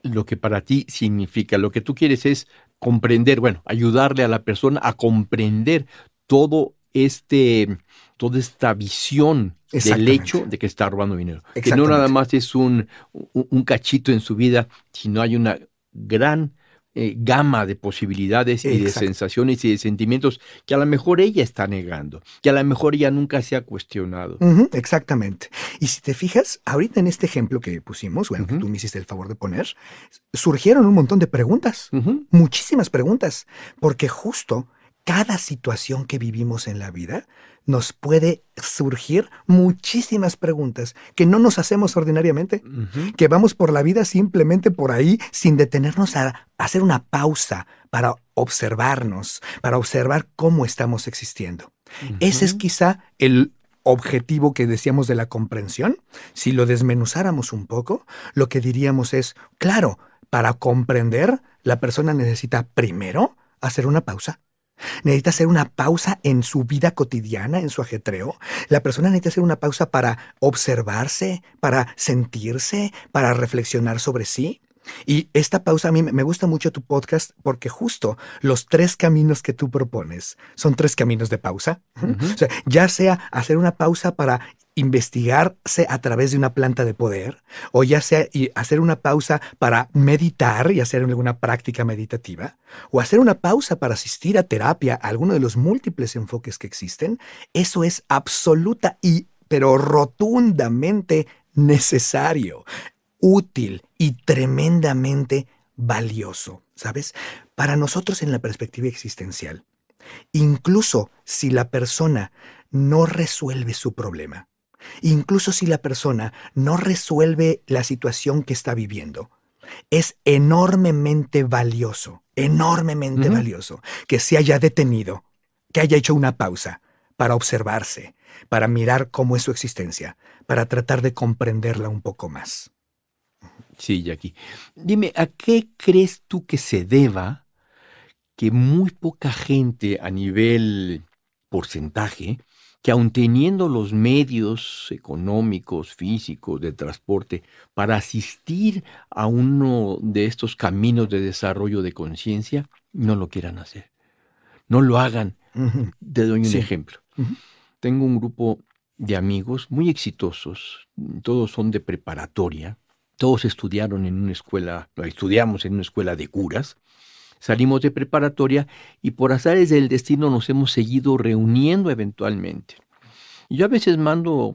lo que para ti significa, lo que tú quieres es comprender, bueno, ayudarle a la persona a comprender todo este toda esta visión del hecho de que está robando dinero. Que no nada más es un, un, cachito en su vida, sino hay una gran eh, gama de posibilidades y de sensaciones y de sentimientos que a lo mejor ella está negando, que a lo mejor ella nunca se ha cuestionado. exactamente. Y si te fijas, ahorita en este ejemplo que pusimos, bueno, que tú me hiciste el favor de poner, surgieron un montón de preguntas, muchísimas preguntas, porque justo cada situación que vivimos en la vida nos puede surgir muchísimas preguntas que no nos hacemos ordinariamente, que vamos por la vida simplemente por ahí sin detenernos a hacer una pausa para observarnos, para observar cómo estamos existiendo. Ese es quizá el objetivo que decíamos de la comprensión. Si lo desmenuzáramos un poco, lo que diríamos es, claro, para comprender, la persona necesita primero hacer una pausa necesita hacer una pausa en su vida cotidiana, en su ajetreo. La persona necesita hacer una pausa para observarse, para sentirse, para reflexionar sobre sí. Y esta pausa a mí me gusta mucho tu podcast porque justo los tres caminos que tú propones son tres caminos de pausa. O sea, ya sea hacer una pausa para investigarse a través de una planta de poder, o ya sea hacer una pausa para meditar y hacer alguna práctica meditativa, o hacer una pausa para asistir a terapia, a alguno de los múltiples enfoques que existen, eso es absoluta y pero rotundamente necesario, útil y tremendamente valioso, ¿sabes? Para nosotros en la perspectiva existencial, incluso si la persona no resuelve su problema, incluso si la persona no resuelve la situación que está viviendo. Es enormemente valioso, enormemente valioso que se haya detenido, que haya hecho una pausa para observarse, para mirar cómo es su existencia, para tratar de comprenderla un poco más. Sí, Jackie. Dime, ¿a qué crees tú que se deba que muy poca gente a nivel porcentaje que aun teniendo los medios económicos, físicos, de transporte, para asistir a uno de estos caminos de desarrollo de conciencia, no lo quieran hacer. No lo hagan. Te doy un ejemplo. Tengo un grupo de amigos muy exitosos, todos son de preparatoria, todos estudiaron en una escuela, estudiamos en una escuela de curas, Salimos de preparatoria y por azares del destino nos hemos seguido reuniendo eventualmente. yo a veces mando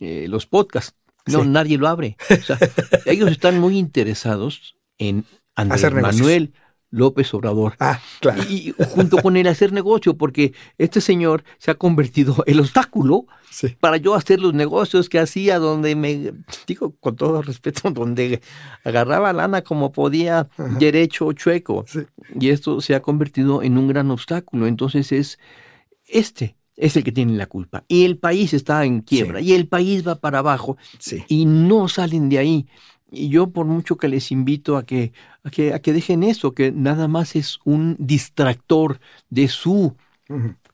eh, los podcasts, no, nadie lo abre. ellos están muy interesados en Andrés Manuel López Obrador. Ah, claro. Y, junto con el hacer negocio, porque este señor se ha convertido el obstáculo para yo hacer los negocios que hacía, donde me, digo con todo respeto, donde agarraba lana como podía, derecho o chueco. Y esto se ha convertido en un gran obstáculo. Entonces es este. Es el que tiene la culpa. Y el país está en quiebra. Y el país va para abajo. Y no salen de ahí. Y yo por mucho que les invito a que, a que, a que dejen eso, que nada más es un distractor de su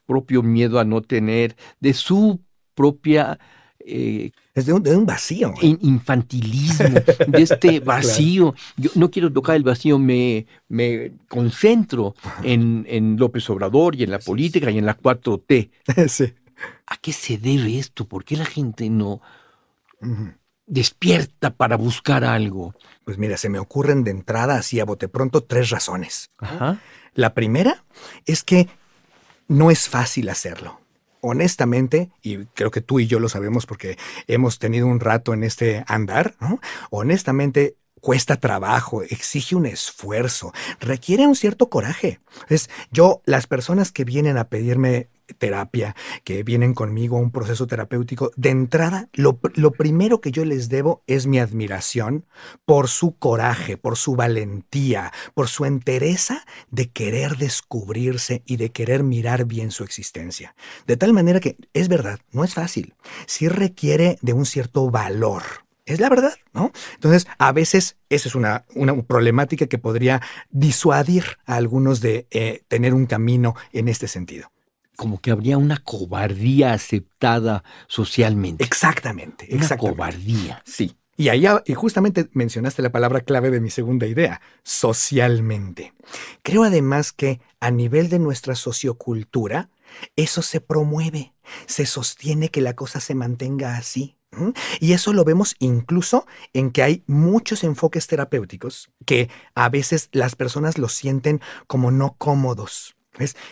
propio miedo a no tener, de su propia... Eh, es de un, vacío. Infantilismo, de este vacío. Yo no quiero tocar el vacío, me, me concentro en, en, López Obrador y en la política y en la 4T. Sí. ¿A qué se debe esto? ¿Por qué la gente no despierta para buscar algo? Pues mira, se me ocurren de entrada así a bote pronto tres razones. La primera es que no es fácil hacerlo. Honestamente, y creo que tú y yo lo sabemos porque hemos tenido un rato en este andar, honestamente cuesta trabajo, exige un esfuerzo, requiere un cierto coraje. Es yo, las personas que vienen a pedirme terapia, que vienen conmigo a un proceso terapéutico, de entrada, lo, lo, primero que yo les debo es mi admiración por su coraje, por su valentía, por su entereza de querer descubrirse y de querer mirar bien su existencia. De tal manera que, es verdad, no es fácil, sí requiere de un cierto valor. Es la verdad, ¿no? Entonces, a veces esa es una, una problemática que podría disuadir a algunos de eh, tener un camino en este sentido como que habría una cobardía aceptada socialmente. Exactamente, una cobardía. Sí. Y ahí y justamente mencionaste la palabra clave de mi segunda idea, socialmente. Creo además que a nivel de nuestra sociocultura, eso se promueve, se sostiene que la cosa se mantenga así. Y eso lo vemos incluso en que hay muchos enfoques terapéuticos que a veces las personas lo sienten como no cómodos.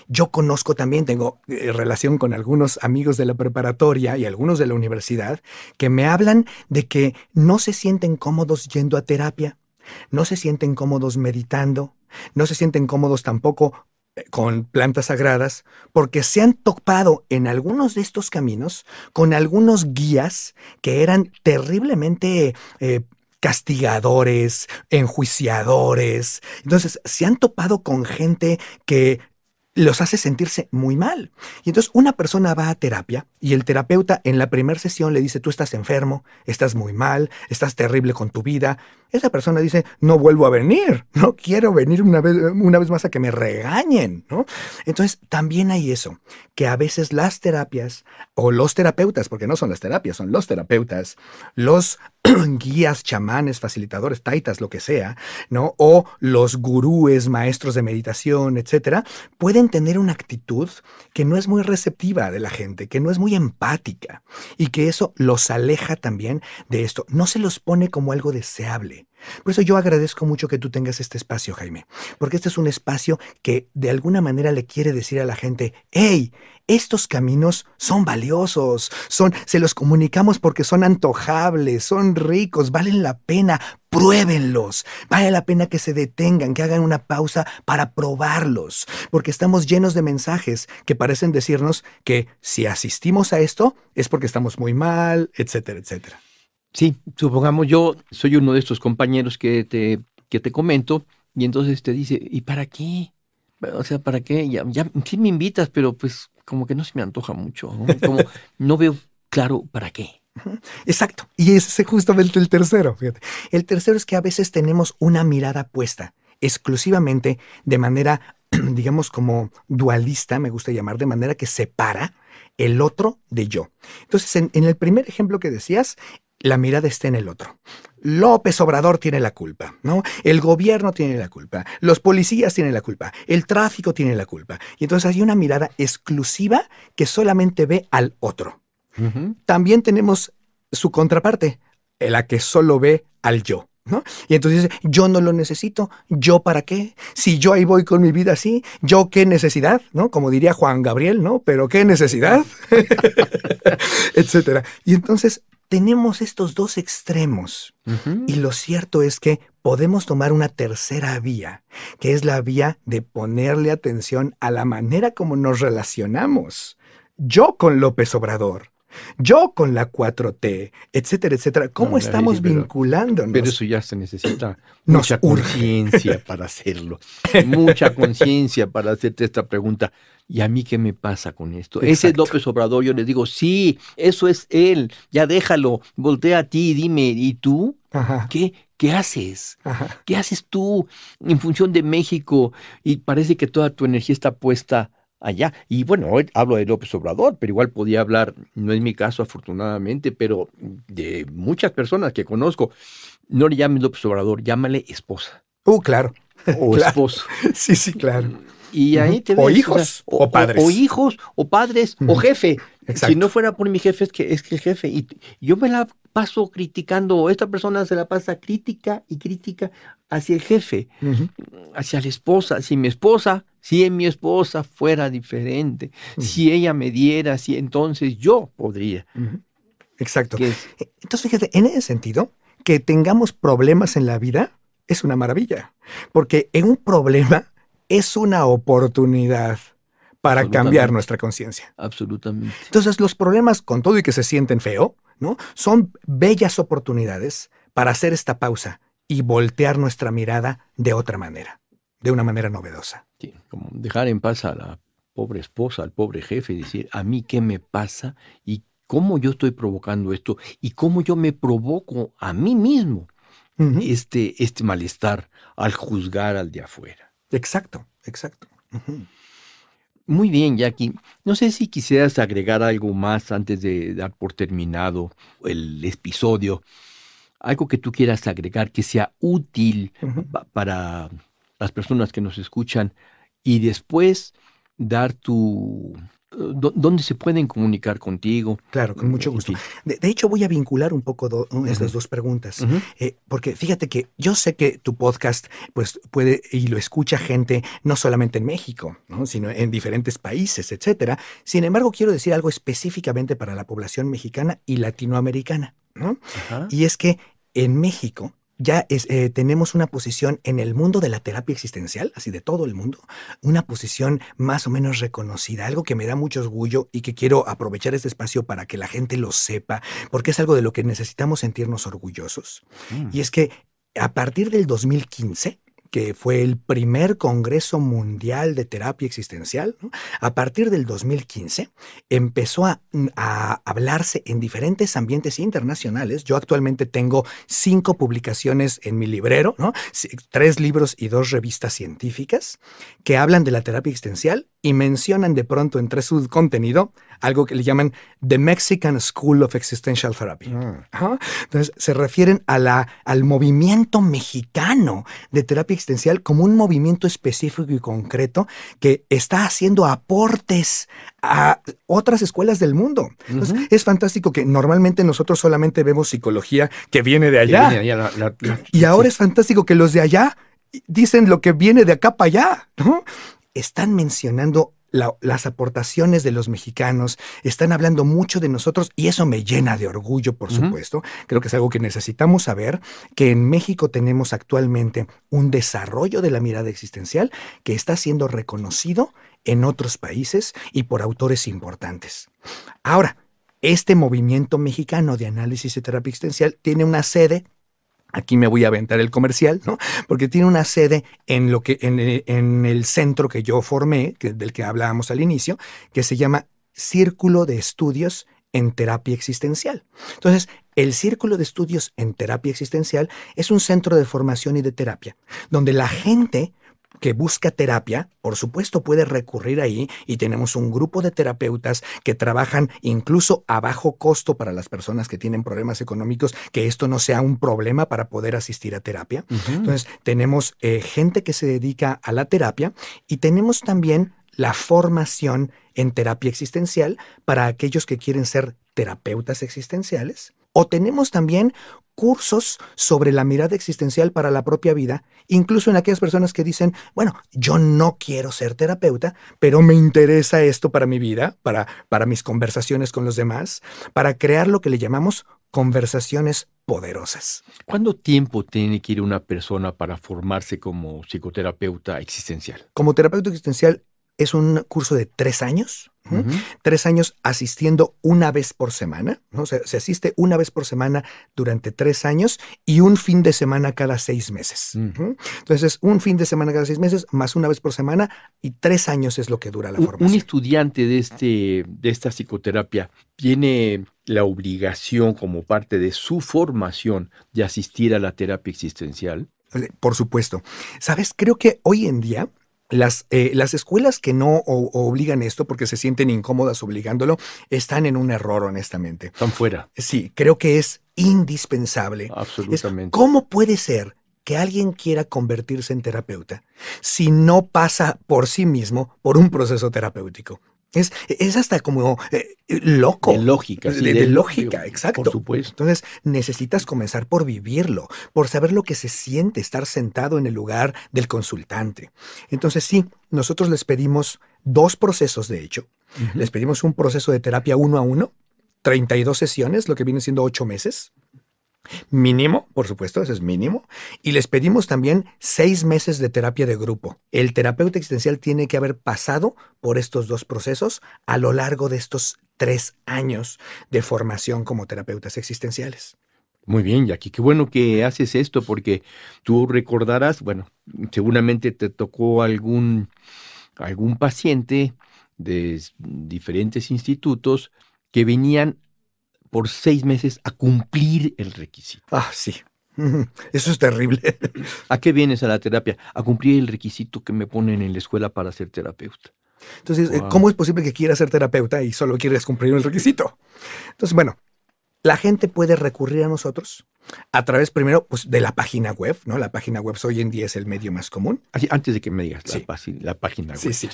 Yo conozco también, tengo eh, relación con algunos amigos de la preparatoria y algunos de la universidad que me hablan de que no se sienten cómodos yendo a terapia, no se sienten cómodos meditando, no se sienten cómodos tampoco eh, con plantas sagradas, porque se han topado en algunos de estos caminos con algunos guías que eran terriblemente eh, castigadores, enjuiciadores. Entonces, se han topado con gente que los hace sentirse muy mal. Y entonces una persona va a terapia y el terapeuta en la primera sesión le dice, tú estás enfermo, estás muy mal, estás terrible con tu vida. Esa persona dice, no vuelvo a venir, no quiero venir una vez, una vez más a que me regañen. ¿no? Entonces también hay eso, que a veces las terapias o los terapeutas, porque no son las terapias, son los terapeutas, los guías, chamanes, facilitadores, taitas, lo que sea, ¿no? O los gurúes, maestros de meditación, etcétera, pueden tener una actitud que no es muy receptiva de la gente, que no es muy empática y que eso los aleja también de esto. No se los pone como algo deseable. Por eso yo agradezco mucho que tú tengas este espacio, Jaime, porque este es un espacio que de alguna manera le quiere decir a la gente, hey, estos caminos son valiosos, son, se los comunicamos porque son antojables, son ricos, valen la pena, pruébenlos, vale la pena que se detengan, que hagan una pausa para probarlos, porque estamos llenos de mensajes que parecen decirnos que si asistimos a esto es porque estamos muy mal, etcétera, etcétera. Sí, supongamos yo soy uno de estos compañeros que te, que te comento y entonces te dice, ¿y para qué? O sea, ¿para qué? Ya, ya sí me invitas, pero pues como que no se me antoja mucho. ¿no? Como no veo claro para qué. Exacto. Y ese es justamente el tercero. Fíjate. El tercero es que a veces tenemos una mirada puesta exclusivamente de manera, digamos, como dualista, me gusta llamar, de manera que separa el otro de yo. Entonces, en, en el primer ejemplo que decías, la mirada está en el otro. López Obrador tiene la culpa, ¿no? El gobierno tiene la culpa, los policías tienen la culpa, el tráfico tiene la culpa. Y entonces hay una mirada exclusiva que solamente ve al otro. También tenemos su contraparte, la que solo ve al yo. ¿No? Y entonces dice, yo no lo necesito, ¿yo para qué? Si yo ahí voy con mi vida así, ¿yo qué necesidad? ¿No? Como diría Juan Gabriel, ¿no? Pero qué necesidad, etcétera. Y entonces tenemos estos dos extremos. Y lo cierto es que podemos tomar una tercera vía, que es la vía de ponerle atención a la manera como nos relacionamos. Yo con López Obrador, yo con la 4T, etcétera, etcétera. ¿Cómo estamos vinculándonos? Pero eso ya se necesita mucha conciencia para hacerlo. Mucha conciencia para hacerte esta pregunta. ¿Y a mí qué me pasa con esto? Ese López Obrador, yo les digo, sí, eso es él, ya déjalo, voltea a ti y dime, ¿y tú? ¿Qué, ¿Qué haces? ¿Qué haces tú en función de México? Y parece que toda tu energía está puesta allá. Y bueno, hoy hablo de López Obrador, pero igual podía hablar, no es mi caso afortunadamente, pero de muchas personas que conozco. No le llames López Obrador, llámale esposa. Uh, claro. O esposo. Sí, sí, claro. Y ahí te O hijos, o, padres. O, hijos, o padres, o jefe. Si no fuera por mi jefe, es que es que el jefe. Y yo me la paso criticando, esta persona se la pasa crítica y crítica hacia el jefe, hacia la esposa. Si mi esposa si mi esposa fuera diferente, si ella me diera, si entonces yo podría. Exacto. E, entonces, fíjate, en ese sentido, que tengamos problemas en la vida es una maravilla, porque en un problema es una oportunidad para cambiar nuestra conciencia. Absolutamente. Entonces, los problemas, con todo y que se sienten feo, ¿no? Son bellas oportunidades para hacer esta pausa y voltear nuestra mirada de otra manera de una manera novedosa. Sí, como dejar en paz a la pobre esposa, al pobre jefe y decir, a mí qué me pasa y cómo yo estoy provocando esto y cómo yo me provoco a mí mismo este, este malestar al juzgar al de afuera. Exacto, exacto. Muy bien, Jackie. No sé si quisieras agregar algo más antes de dar por terminado el episodio. Algo que tú quieras agregar que sea útil para las personas que nos escuchan y después dar tu dónde se pueden comunicar contigo. Claro, con mucho gusto. De, hecho, voy a vincular un poco estas dos preguntas, eh, porque fíjate que yo sé que tu podcast pues, puede y lo escucha gente no solamente en México, sino en diferentes países, etcétera. Sin embargo, quiero decir algo específicamente para la población mexicana y latinoamericana. Y es que en México ya eh, tenemos una posición en el mundo de la terapia existencial, así de todo el mundo, una posición más o menos reconocida, algo que me da mucho orgullo y que quiero aprovechar este espacio para que la gente lo sepa, porque es algo de lo que necesitamos sentirnos orgullosos. Mm. Y es que a partir del 2015, que fue el primer Congreso Mundial de Terapia Existencial, a partir del 2015 empezó a, hablarse en diferentes ambientes internacionales. Yo actualmente tengo cinco publicaciones en mi librero, tres libros y dos revistas científicas que hablan de la terapia existencial y mencionan de pronto entre su contenido algo que le llaman The Mexican School of Existential Therapy. Ah. Entonces, se refieren a la, al movimiento mexicano de terapia existencial como un movimiento específico y concreto que está haciendo aportes a otras escuelas del mundo. es fantástico que normalmente nosotros solamente vemos psicología que viene de allá. y ahora es fantástico que los de allá dicen lo que viene de acá para allá. ¿no? Están mencionando las aportaciones de los mexicanos, están hablando mucho de nosotros y eso me llena de orgullo, por supuesto. Creo que es algo que necesitamos saber, que en México tenemos actualmente un desarrollo de la mirada existencial que está siendo reconocido en otros países y por autores importantes. Ahora, este movimiento mexicano de análisis y terapia existencial tiene una sede Aquí me voy a aventar el comercial, ¿no? Porque tiene una sede en lo que en, el centro que yo formé, del que hablábamos al inicio, que se llama Círculo de Estudios en Terapia Existencial. Entonces, el Círculo de Estudios en Terapia Existencial es un centro de formación y de terapia, donde la gente que busca terapia, por supuesto puede recurrir ahí y tenemos un grupo de terapeutas que trabajan incluso a bajo costo para las personas que tienen problemas económicos, que esto no sea un problema para poder asistir a terapia. Entonces, tenemos eh, gente que se dedica a la terapia y tenemos también la formación en terapia existencial para aquellos que quieren ser terapeutas existenciales. O tenemos también cursos sobre la mirada existencial para la propia vida, incluso en aquellas personas que dicen, bueno, yo no quiero ser terapeuta, pero me interesa esto para mi vida, para, para mis conversaciones con los demás, para crear lo que le llamamos conversaciones poderosas. ¿Cuánto tiempo tiene que ir una persona para formarse como psicoterapeuta existencial? Como terapeuta existencial es un curso de tres años, tres años asistiendo una vez por semana, ¿no? se asiste una vez por semana durante tres años y un fin de semana cada seis meses. Entonces, un fin de semana cada seis meses más una vez por semana y tres años es lo que dura la formación. Un estudiante de, este, de esta psicoterapia tiene la obligación como parte de su formación de asistir a la terapia existencial. Por supuesto. Sabes, creo que hoy en día las, eh, las, escuelas que no obligan esto porque se sienten incómodas obligándolo están en un error, honestamente. Están fuera. Sí, creo que es indispensable. Absolutamente. ¿Cómo puede ser que alguien quiera convertirse en terapeuta si no pasa por sí mismo por un proceso terapéutico? Es, es hasta como eh, loco. De lógica, sí. De, lógica, exacto. Por supuesto. Entonces, necesitas comenzar por vivirlo, por saber lo que se siente estar sentado en el lugar del consultante. Entonces, sí, nosotros les pedimos dos procesos, de hecho. Les pedimos un proceso de terapia uno a uno, 32 sesiones, lo que viene siendo ocho meses. Mínimo, por supuesto, eso es mínimo. Y les pedimos también seis meses de terapia de grupo. El terapeuta existencial tiene que haber pasado por estos dos procesos a lo largo de estos tres años de formación como terapeutas existenciales. Muy bien, Jackie, qué bueno que haces esto porque tú recordarás, bueno, seguramente te tocó algún, algún paciente de diferentes institutos que venían por seis meses a cumplir el requisito. Ah, sí. Eso es terrible. ¿A qué vienes a la terapia? A cumplir el requisito que me ponen en la escuela para ser terapeuta. Entonces, eh, ¿cómo es posible que quieras ser terapeuta y solo quieres cumplir el requisito? Entonces, bueno, la gente puede recurrir a nosotros a través primero pues, de la página web, ¿no? La página web hoy en día es el medio más común. Así, antes de que me digas la, página web. Sí, sí.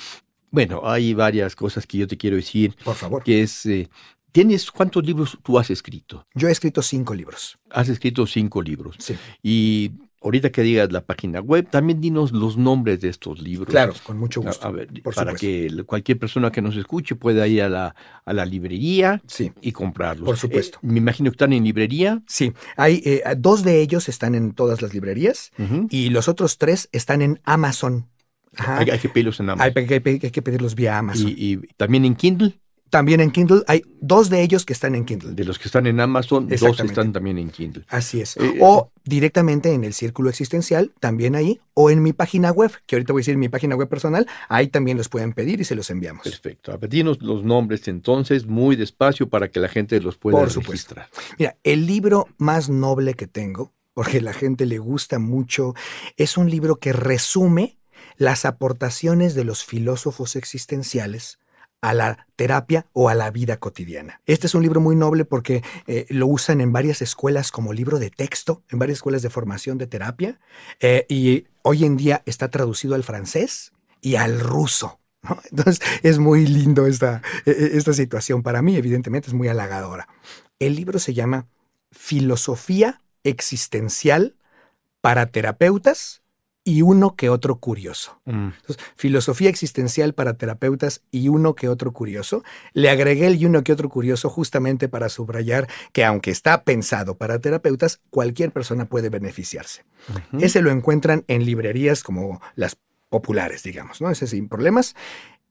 Bueno, hay varias cosas que yo te quiero decir. Por favor. Que es, eh, ¿tienes cuántos libros tú has escrito? Yo he escrito cinco libros. Has escrito cinco libros. Sí. Y ahorita que digas la página web, también dinos los nombres de estos libros. Claro, con mucho gusto. A, ver, para que cualquier persona que nos escuche pueda ir a la, a la librería sí. y comprarlos. Por supuesto. Eh, me imagino que están en librería. Sí, hay eh, dos de ellos están en todas las librerías y los otros tres están en Amazon. Hay, hay, que pedirlos en Amazon. Hay, hay, hay, que pedirlos vía Amazon. ¿Y, y también en Kindle? También en Kindle. Hay dos de ellos que están en Kindle. De los que están en Amazon, dos están también en Kindle. Así es. Eh, o directamente en el Círculo Existencial, también ahí, o en mi página web, que ahorita voy a decir mi página web personal, ahí también los pueden pedir y se los enviamos. Perfecto. A pedirnos los nombres entonces muy despacio para que la gente los pueda Por supuesto. registrar. Mira, el libro más noble que tengo, porque la gente le gusta mucho, es un libro que resume las aportaciones de los filósofos existenciales a la terapia o a la vida cotidiana. Este es un libro muy noble porque eh, lo usan en varias escuelas como libro de texto, en varias escuelas de formación de terapia, eh, y hoy en día está traducido al francés y al ruso. Entonces es muy lindo esta, esta situación para mí, evidentemente es muy halagadora. El libro se llama Filosofía Existencial para Terapeutas y uno que otro curioso. Mm. Entonces, filosofía existencial para terapeutas y uno que otro curioso. Le agregué el y uno que otro curioso justamente para subrayar que aunque está pensado para terapeutas, cualquier persona puede beneficiarse. Uh -huh. Ese lo encuentran en librerías como las populares, digamos, ¿no? Ese sin problemas.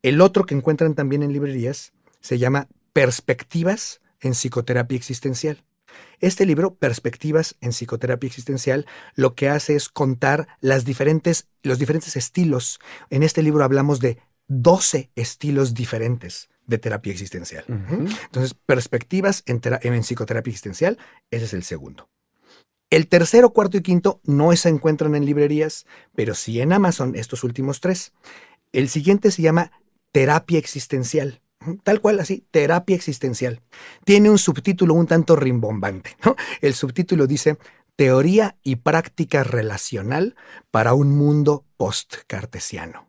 El otro que encuentran también en librerías se llama Perspectivas en psicoterapia existencial. Este libro, Perspectivas en Psicoterapia Existencial, lo que hace es contar las diferentes, los diferentes estilos. En este libro hablamos de 12 estilos diferentes de terapia existencial. Uh -huh. Entonces, Perspectivas en, en, Psicoterapia Existencial, ese es el segundo. El tercero, cuarto y quinto no se encuentran en librerías, pero sí en Amazon, estos últimos tres. El siguiente se llama Terapia Existencial tal cual así, terapia existencial. Tiene un subtítulo un tanto rimbombante. ¿no? El subtítulo dice Teoría y práctica relacional para un mundo post-cartesiano.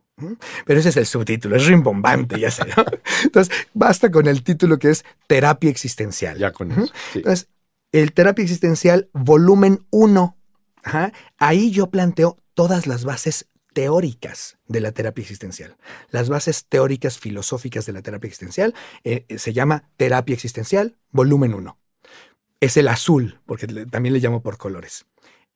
Pero ese es el subtítulo, es rimbombante, ya sé. ¿no? Entonces, basta con el título que es Terapia Existencial. Ya con eso. Sí. Entonces, el Terapia Existencial, volumen 1. Ahí yo planteo todas las bases teóricas de la terapia existencial. Las bases teóricas filosóficas de la terapia existencial eh, se llama Terapia Existencial, volumen 1. Es el azul, porque también le llamo por colores.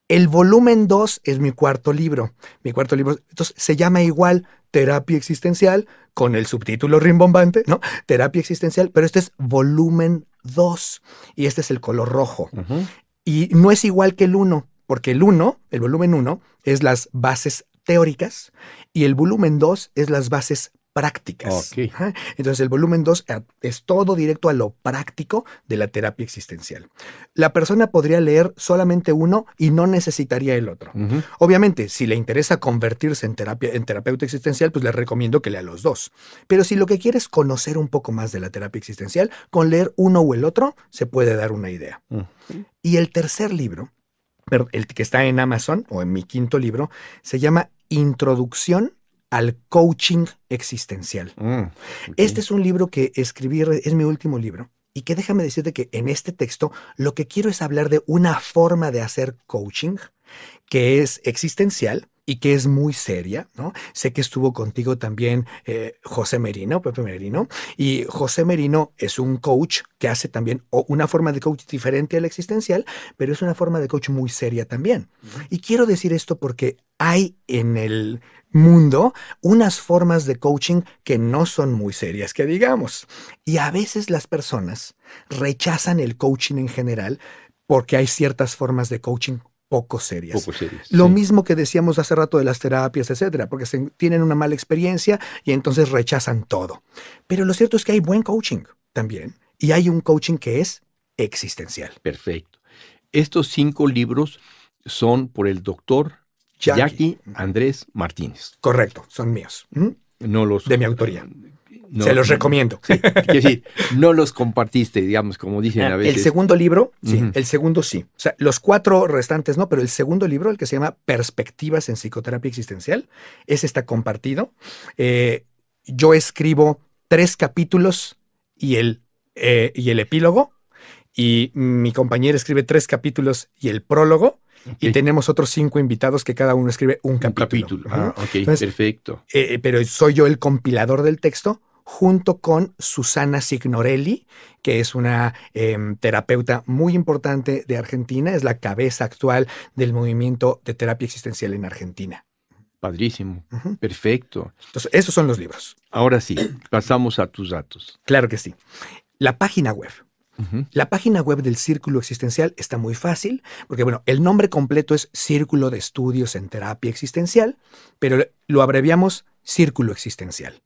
El volumen 2 es mi cuarto libro. Mi cuarto libro, entonces, se llama igual Terapia Existencial, con el subtítulo rimbombante, ¿no? Terapia Existencial, pero este es volumen 2 y este es el color rojo. Uh -huh. Y no es igual que el 1, porque el 1, el volumen 1, es las bases teóricas y el volumen 2 es las bases prácticas. Okay. Entonces el volumen 2 es todo directo a lo práctico de la terapia existencial. La persona podría leer solamente uno y no necesitaría el otro. Uh -huh. Obviamente, si le interesa convertirse en, terapia, en terapeuta existencial, pues le recomiendo que lea los dos. Pero si lo que quiere es conocer un poco más de la terapia existencial, con leer uno o el otro se puede dar una idea. Uh -huh. Y el tercer libro, el que está en Amazon o en mi quinto libro, se llama Introducción al Coaching Existencial. Mm, okay. Este es un libro que escribí, es mi último libro, y que déjame decirte que en este texto lo que quiero es hablar de una forma de hacer coaching que es existencial, y que es muy seria, ¿no? Sé que estuvo contigo también eh, José Merino, Pepe Merino, y José Merino es un coach que hace también una forma de coach diferente a la existencial, pero es una forma de coach muy seria también. Y quiero decir esto porque hay en el mundo unas formas de coaching que no son muy serias, que digamos. Y a veces las personas rechazan el coaching en general porque hay ciertas formas de coaching poco serias. Poco serias Lo sí. mismo que decíamos hace rato de las terapias, etcétera, porque se, tienen una mala experiencia y entonces rechazan todo. Pero lo cierto es que hay buen coaching también y hay un coaching que es existencial. Perfecto. Estos cinco libros son por el doctor Jackie. Jackie, Andrés Martínez. Correcto, son míos. ¿Mm? No los de mi autoría. No, Se los recomiendo. Sí, decir, no los compartiste, digamos, como dicen a veces. El segundo libro, sí, uh -huh. el segundo sí. O sea, los cuatro restantes no, pero el segundo libro, el que se llama Perspectivas en Psicoterapia Existencial, ese está compartido. Eh, yo escribo tres capítulos y el, eh, y el epílogo, y mi compañera escribe tres capítulos y el prólogo, y tenemos otros cinco invitados que cada uno escribe un capítulo. Ah, ok, perfecto. Eh, pero soy yo el compilador del texto junto con Susana Signorelli, que es una em, terapeuta muy importante de Argentina, es la cabeza actual del movimiento de terapia existencial en Argentina. Padrísimo, perfecto. Entonces, esos son los libros. Ahora sí, pasamos a tus datos. Claro que sí. La página web. La página web del Círculo Existencial está muy fácil, porque bueno, el nombre completo es Círculo de Estudios en Terapia Existencial, pero lo abreviamos Círculo Existencial.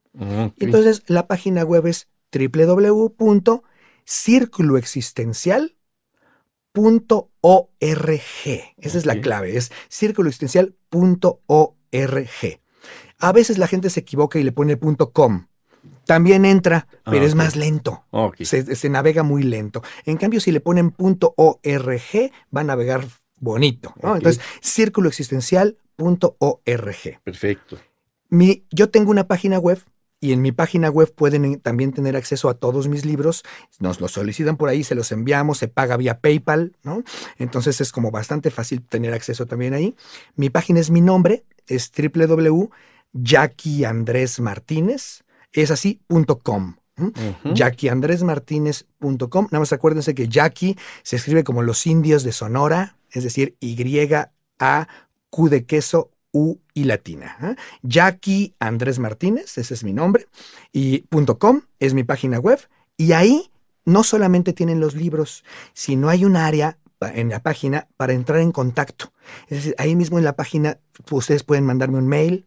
Entonces, la página web es www.circuloexistencial.org. Esa es la clave, es círculoexistencial.org. A veces la gente se equivoca y le pone .com. También entra, pero es más lento. Se, navega muy lento. En cambio, si le ponen .org, va a navegar bonito. Entonces, círculoexistencial.org. Perfecto. Mi, yo tengo una página web y en mi página web pueden también tener acceso a todos mis libros. Nos los solicitan por ahí, se los enviamos, se paga vía PayPal, ¿no? Entonces es como bastante fácil tener acceso también ahí. Mi página es mi nombre, es www.jackieandresmartinez, es así, .com. JackieAndresMartinez.com. Nada más acuérdense que Jackie se escribe como los indios de Sonora, es decir, Y-A-Q de queso U y latina. ¿eh? Jackie Andrés Martínez, ese es mi nombre, y .com es mi página web, y ahí no solamente tienen los libros, sino hay un área en la página para entrar en contacto. Es decir, ahí mismo en la página ustedes pueden mandarme un mail,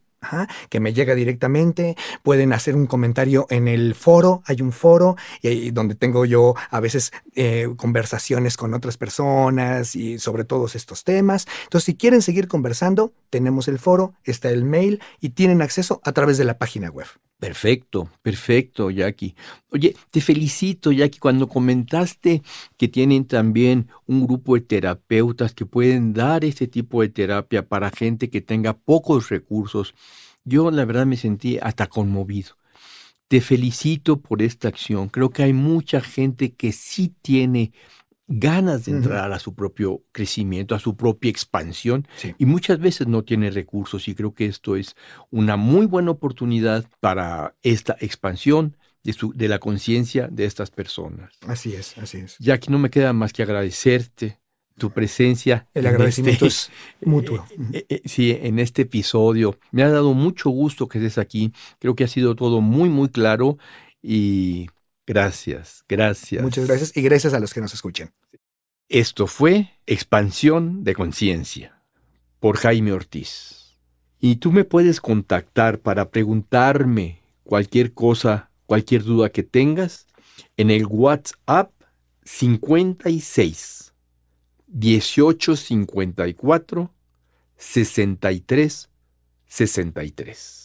que me llega directamente. Pueden hacer un comentario en el foro, hay un foro y donde tengo yo a veces eh, conversaciones con otras personas y sobre todos estos temas. Entonces, si quieren seguir conversando, tenemos el foro, está el mail y tienen acceso a través de la página web. Perfecto, perfecto, Jackie. Oye, te felicito, Jackie, cuando comentaste que tienen también un grupo de terapeutas que pueden dar este tipo de terapia para gente que tenga pocos recursos. Yo la verdad me sentí hasta conmovido. Te felicito por esta acción. Creo que hay mucha gente que sí tiene ganas de entrar a su propio crecimiento, a su propia expansión y muchas veces no tiene recursos y creo que esto es una muy buena oportunidad para esta expansión de, su, de la conciencia de estas personas. Así es, así es. Ya que no me queda más que agradecerte tu presencia. El agradecimiento este es mutuo. Eh, eh, sí, en este episodio. Me ha dado mucho gusto que estés aquí. Creo que ha sido todo muy, muy claro y Gracias, gracias. Muchas gracias y gracias a los que nos escuchen. Esto fue Expansión de Conciencia por Jaime Ortiz. Y tú me puedes contactar para preguntarme cualquier cosa, cualquier duda que tengas en el WhatsApp 56 1854 63 63.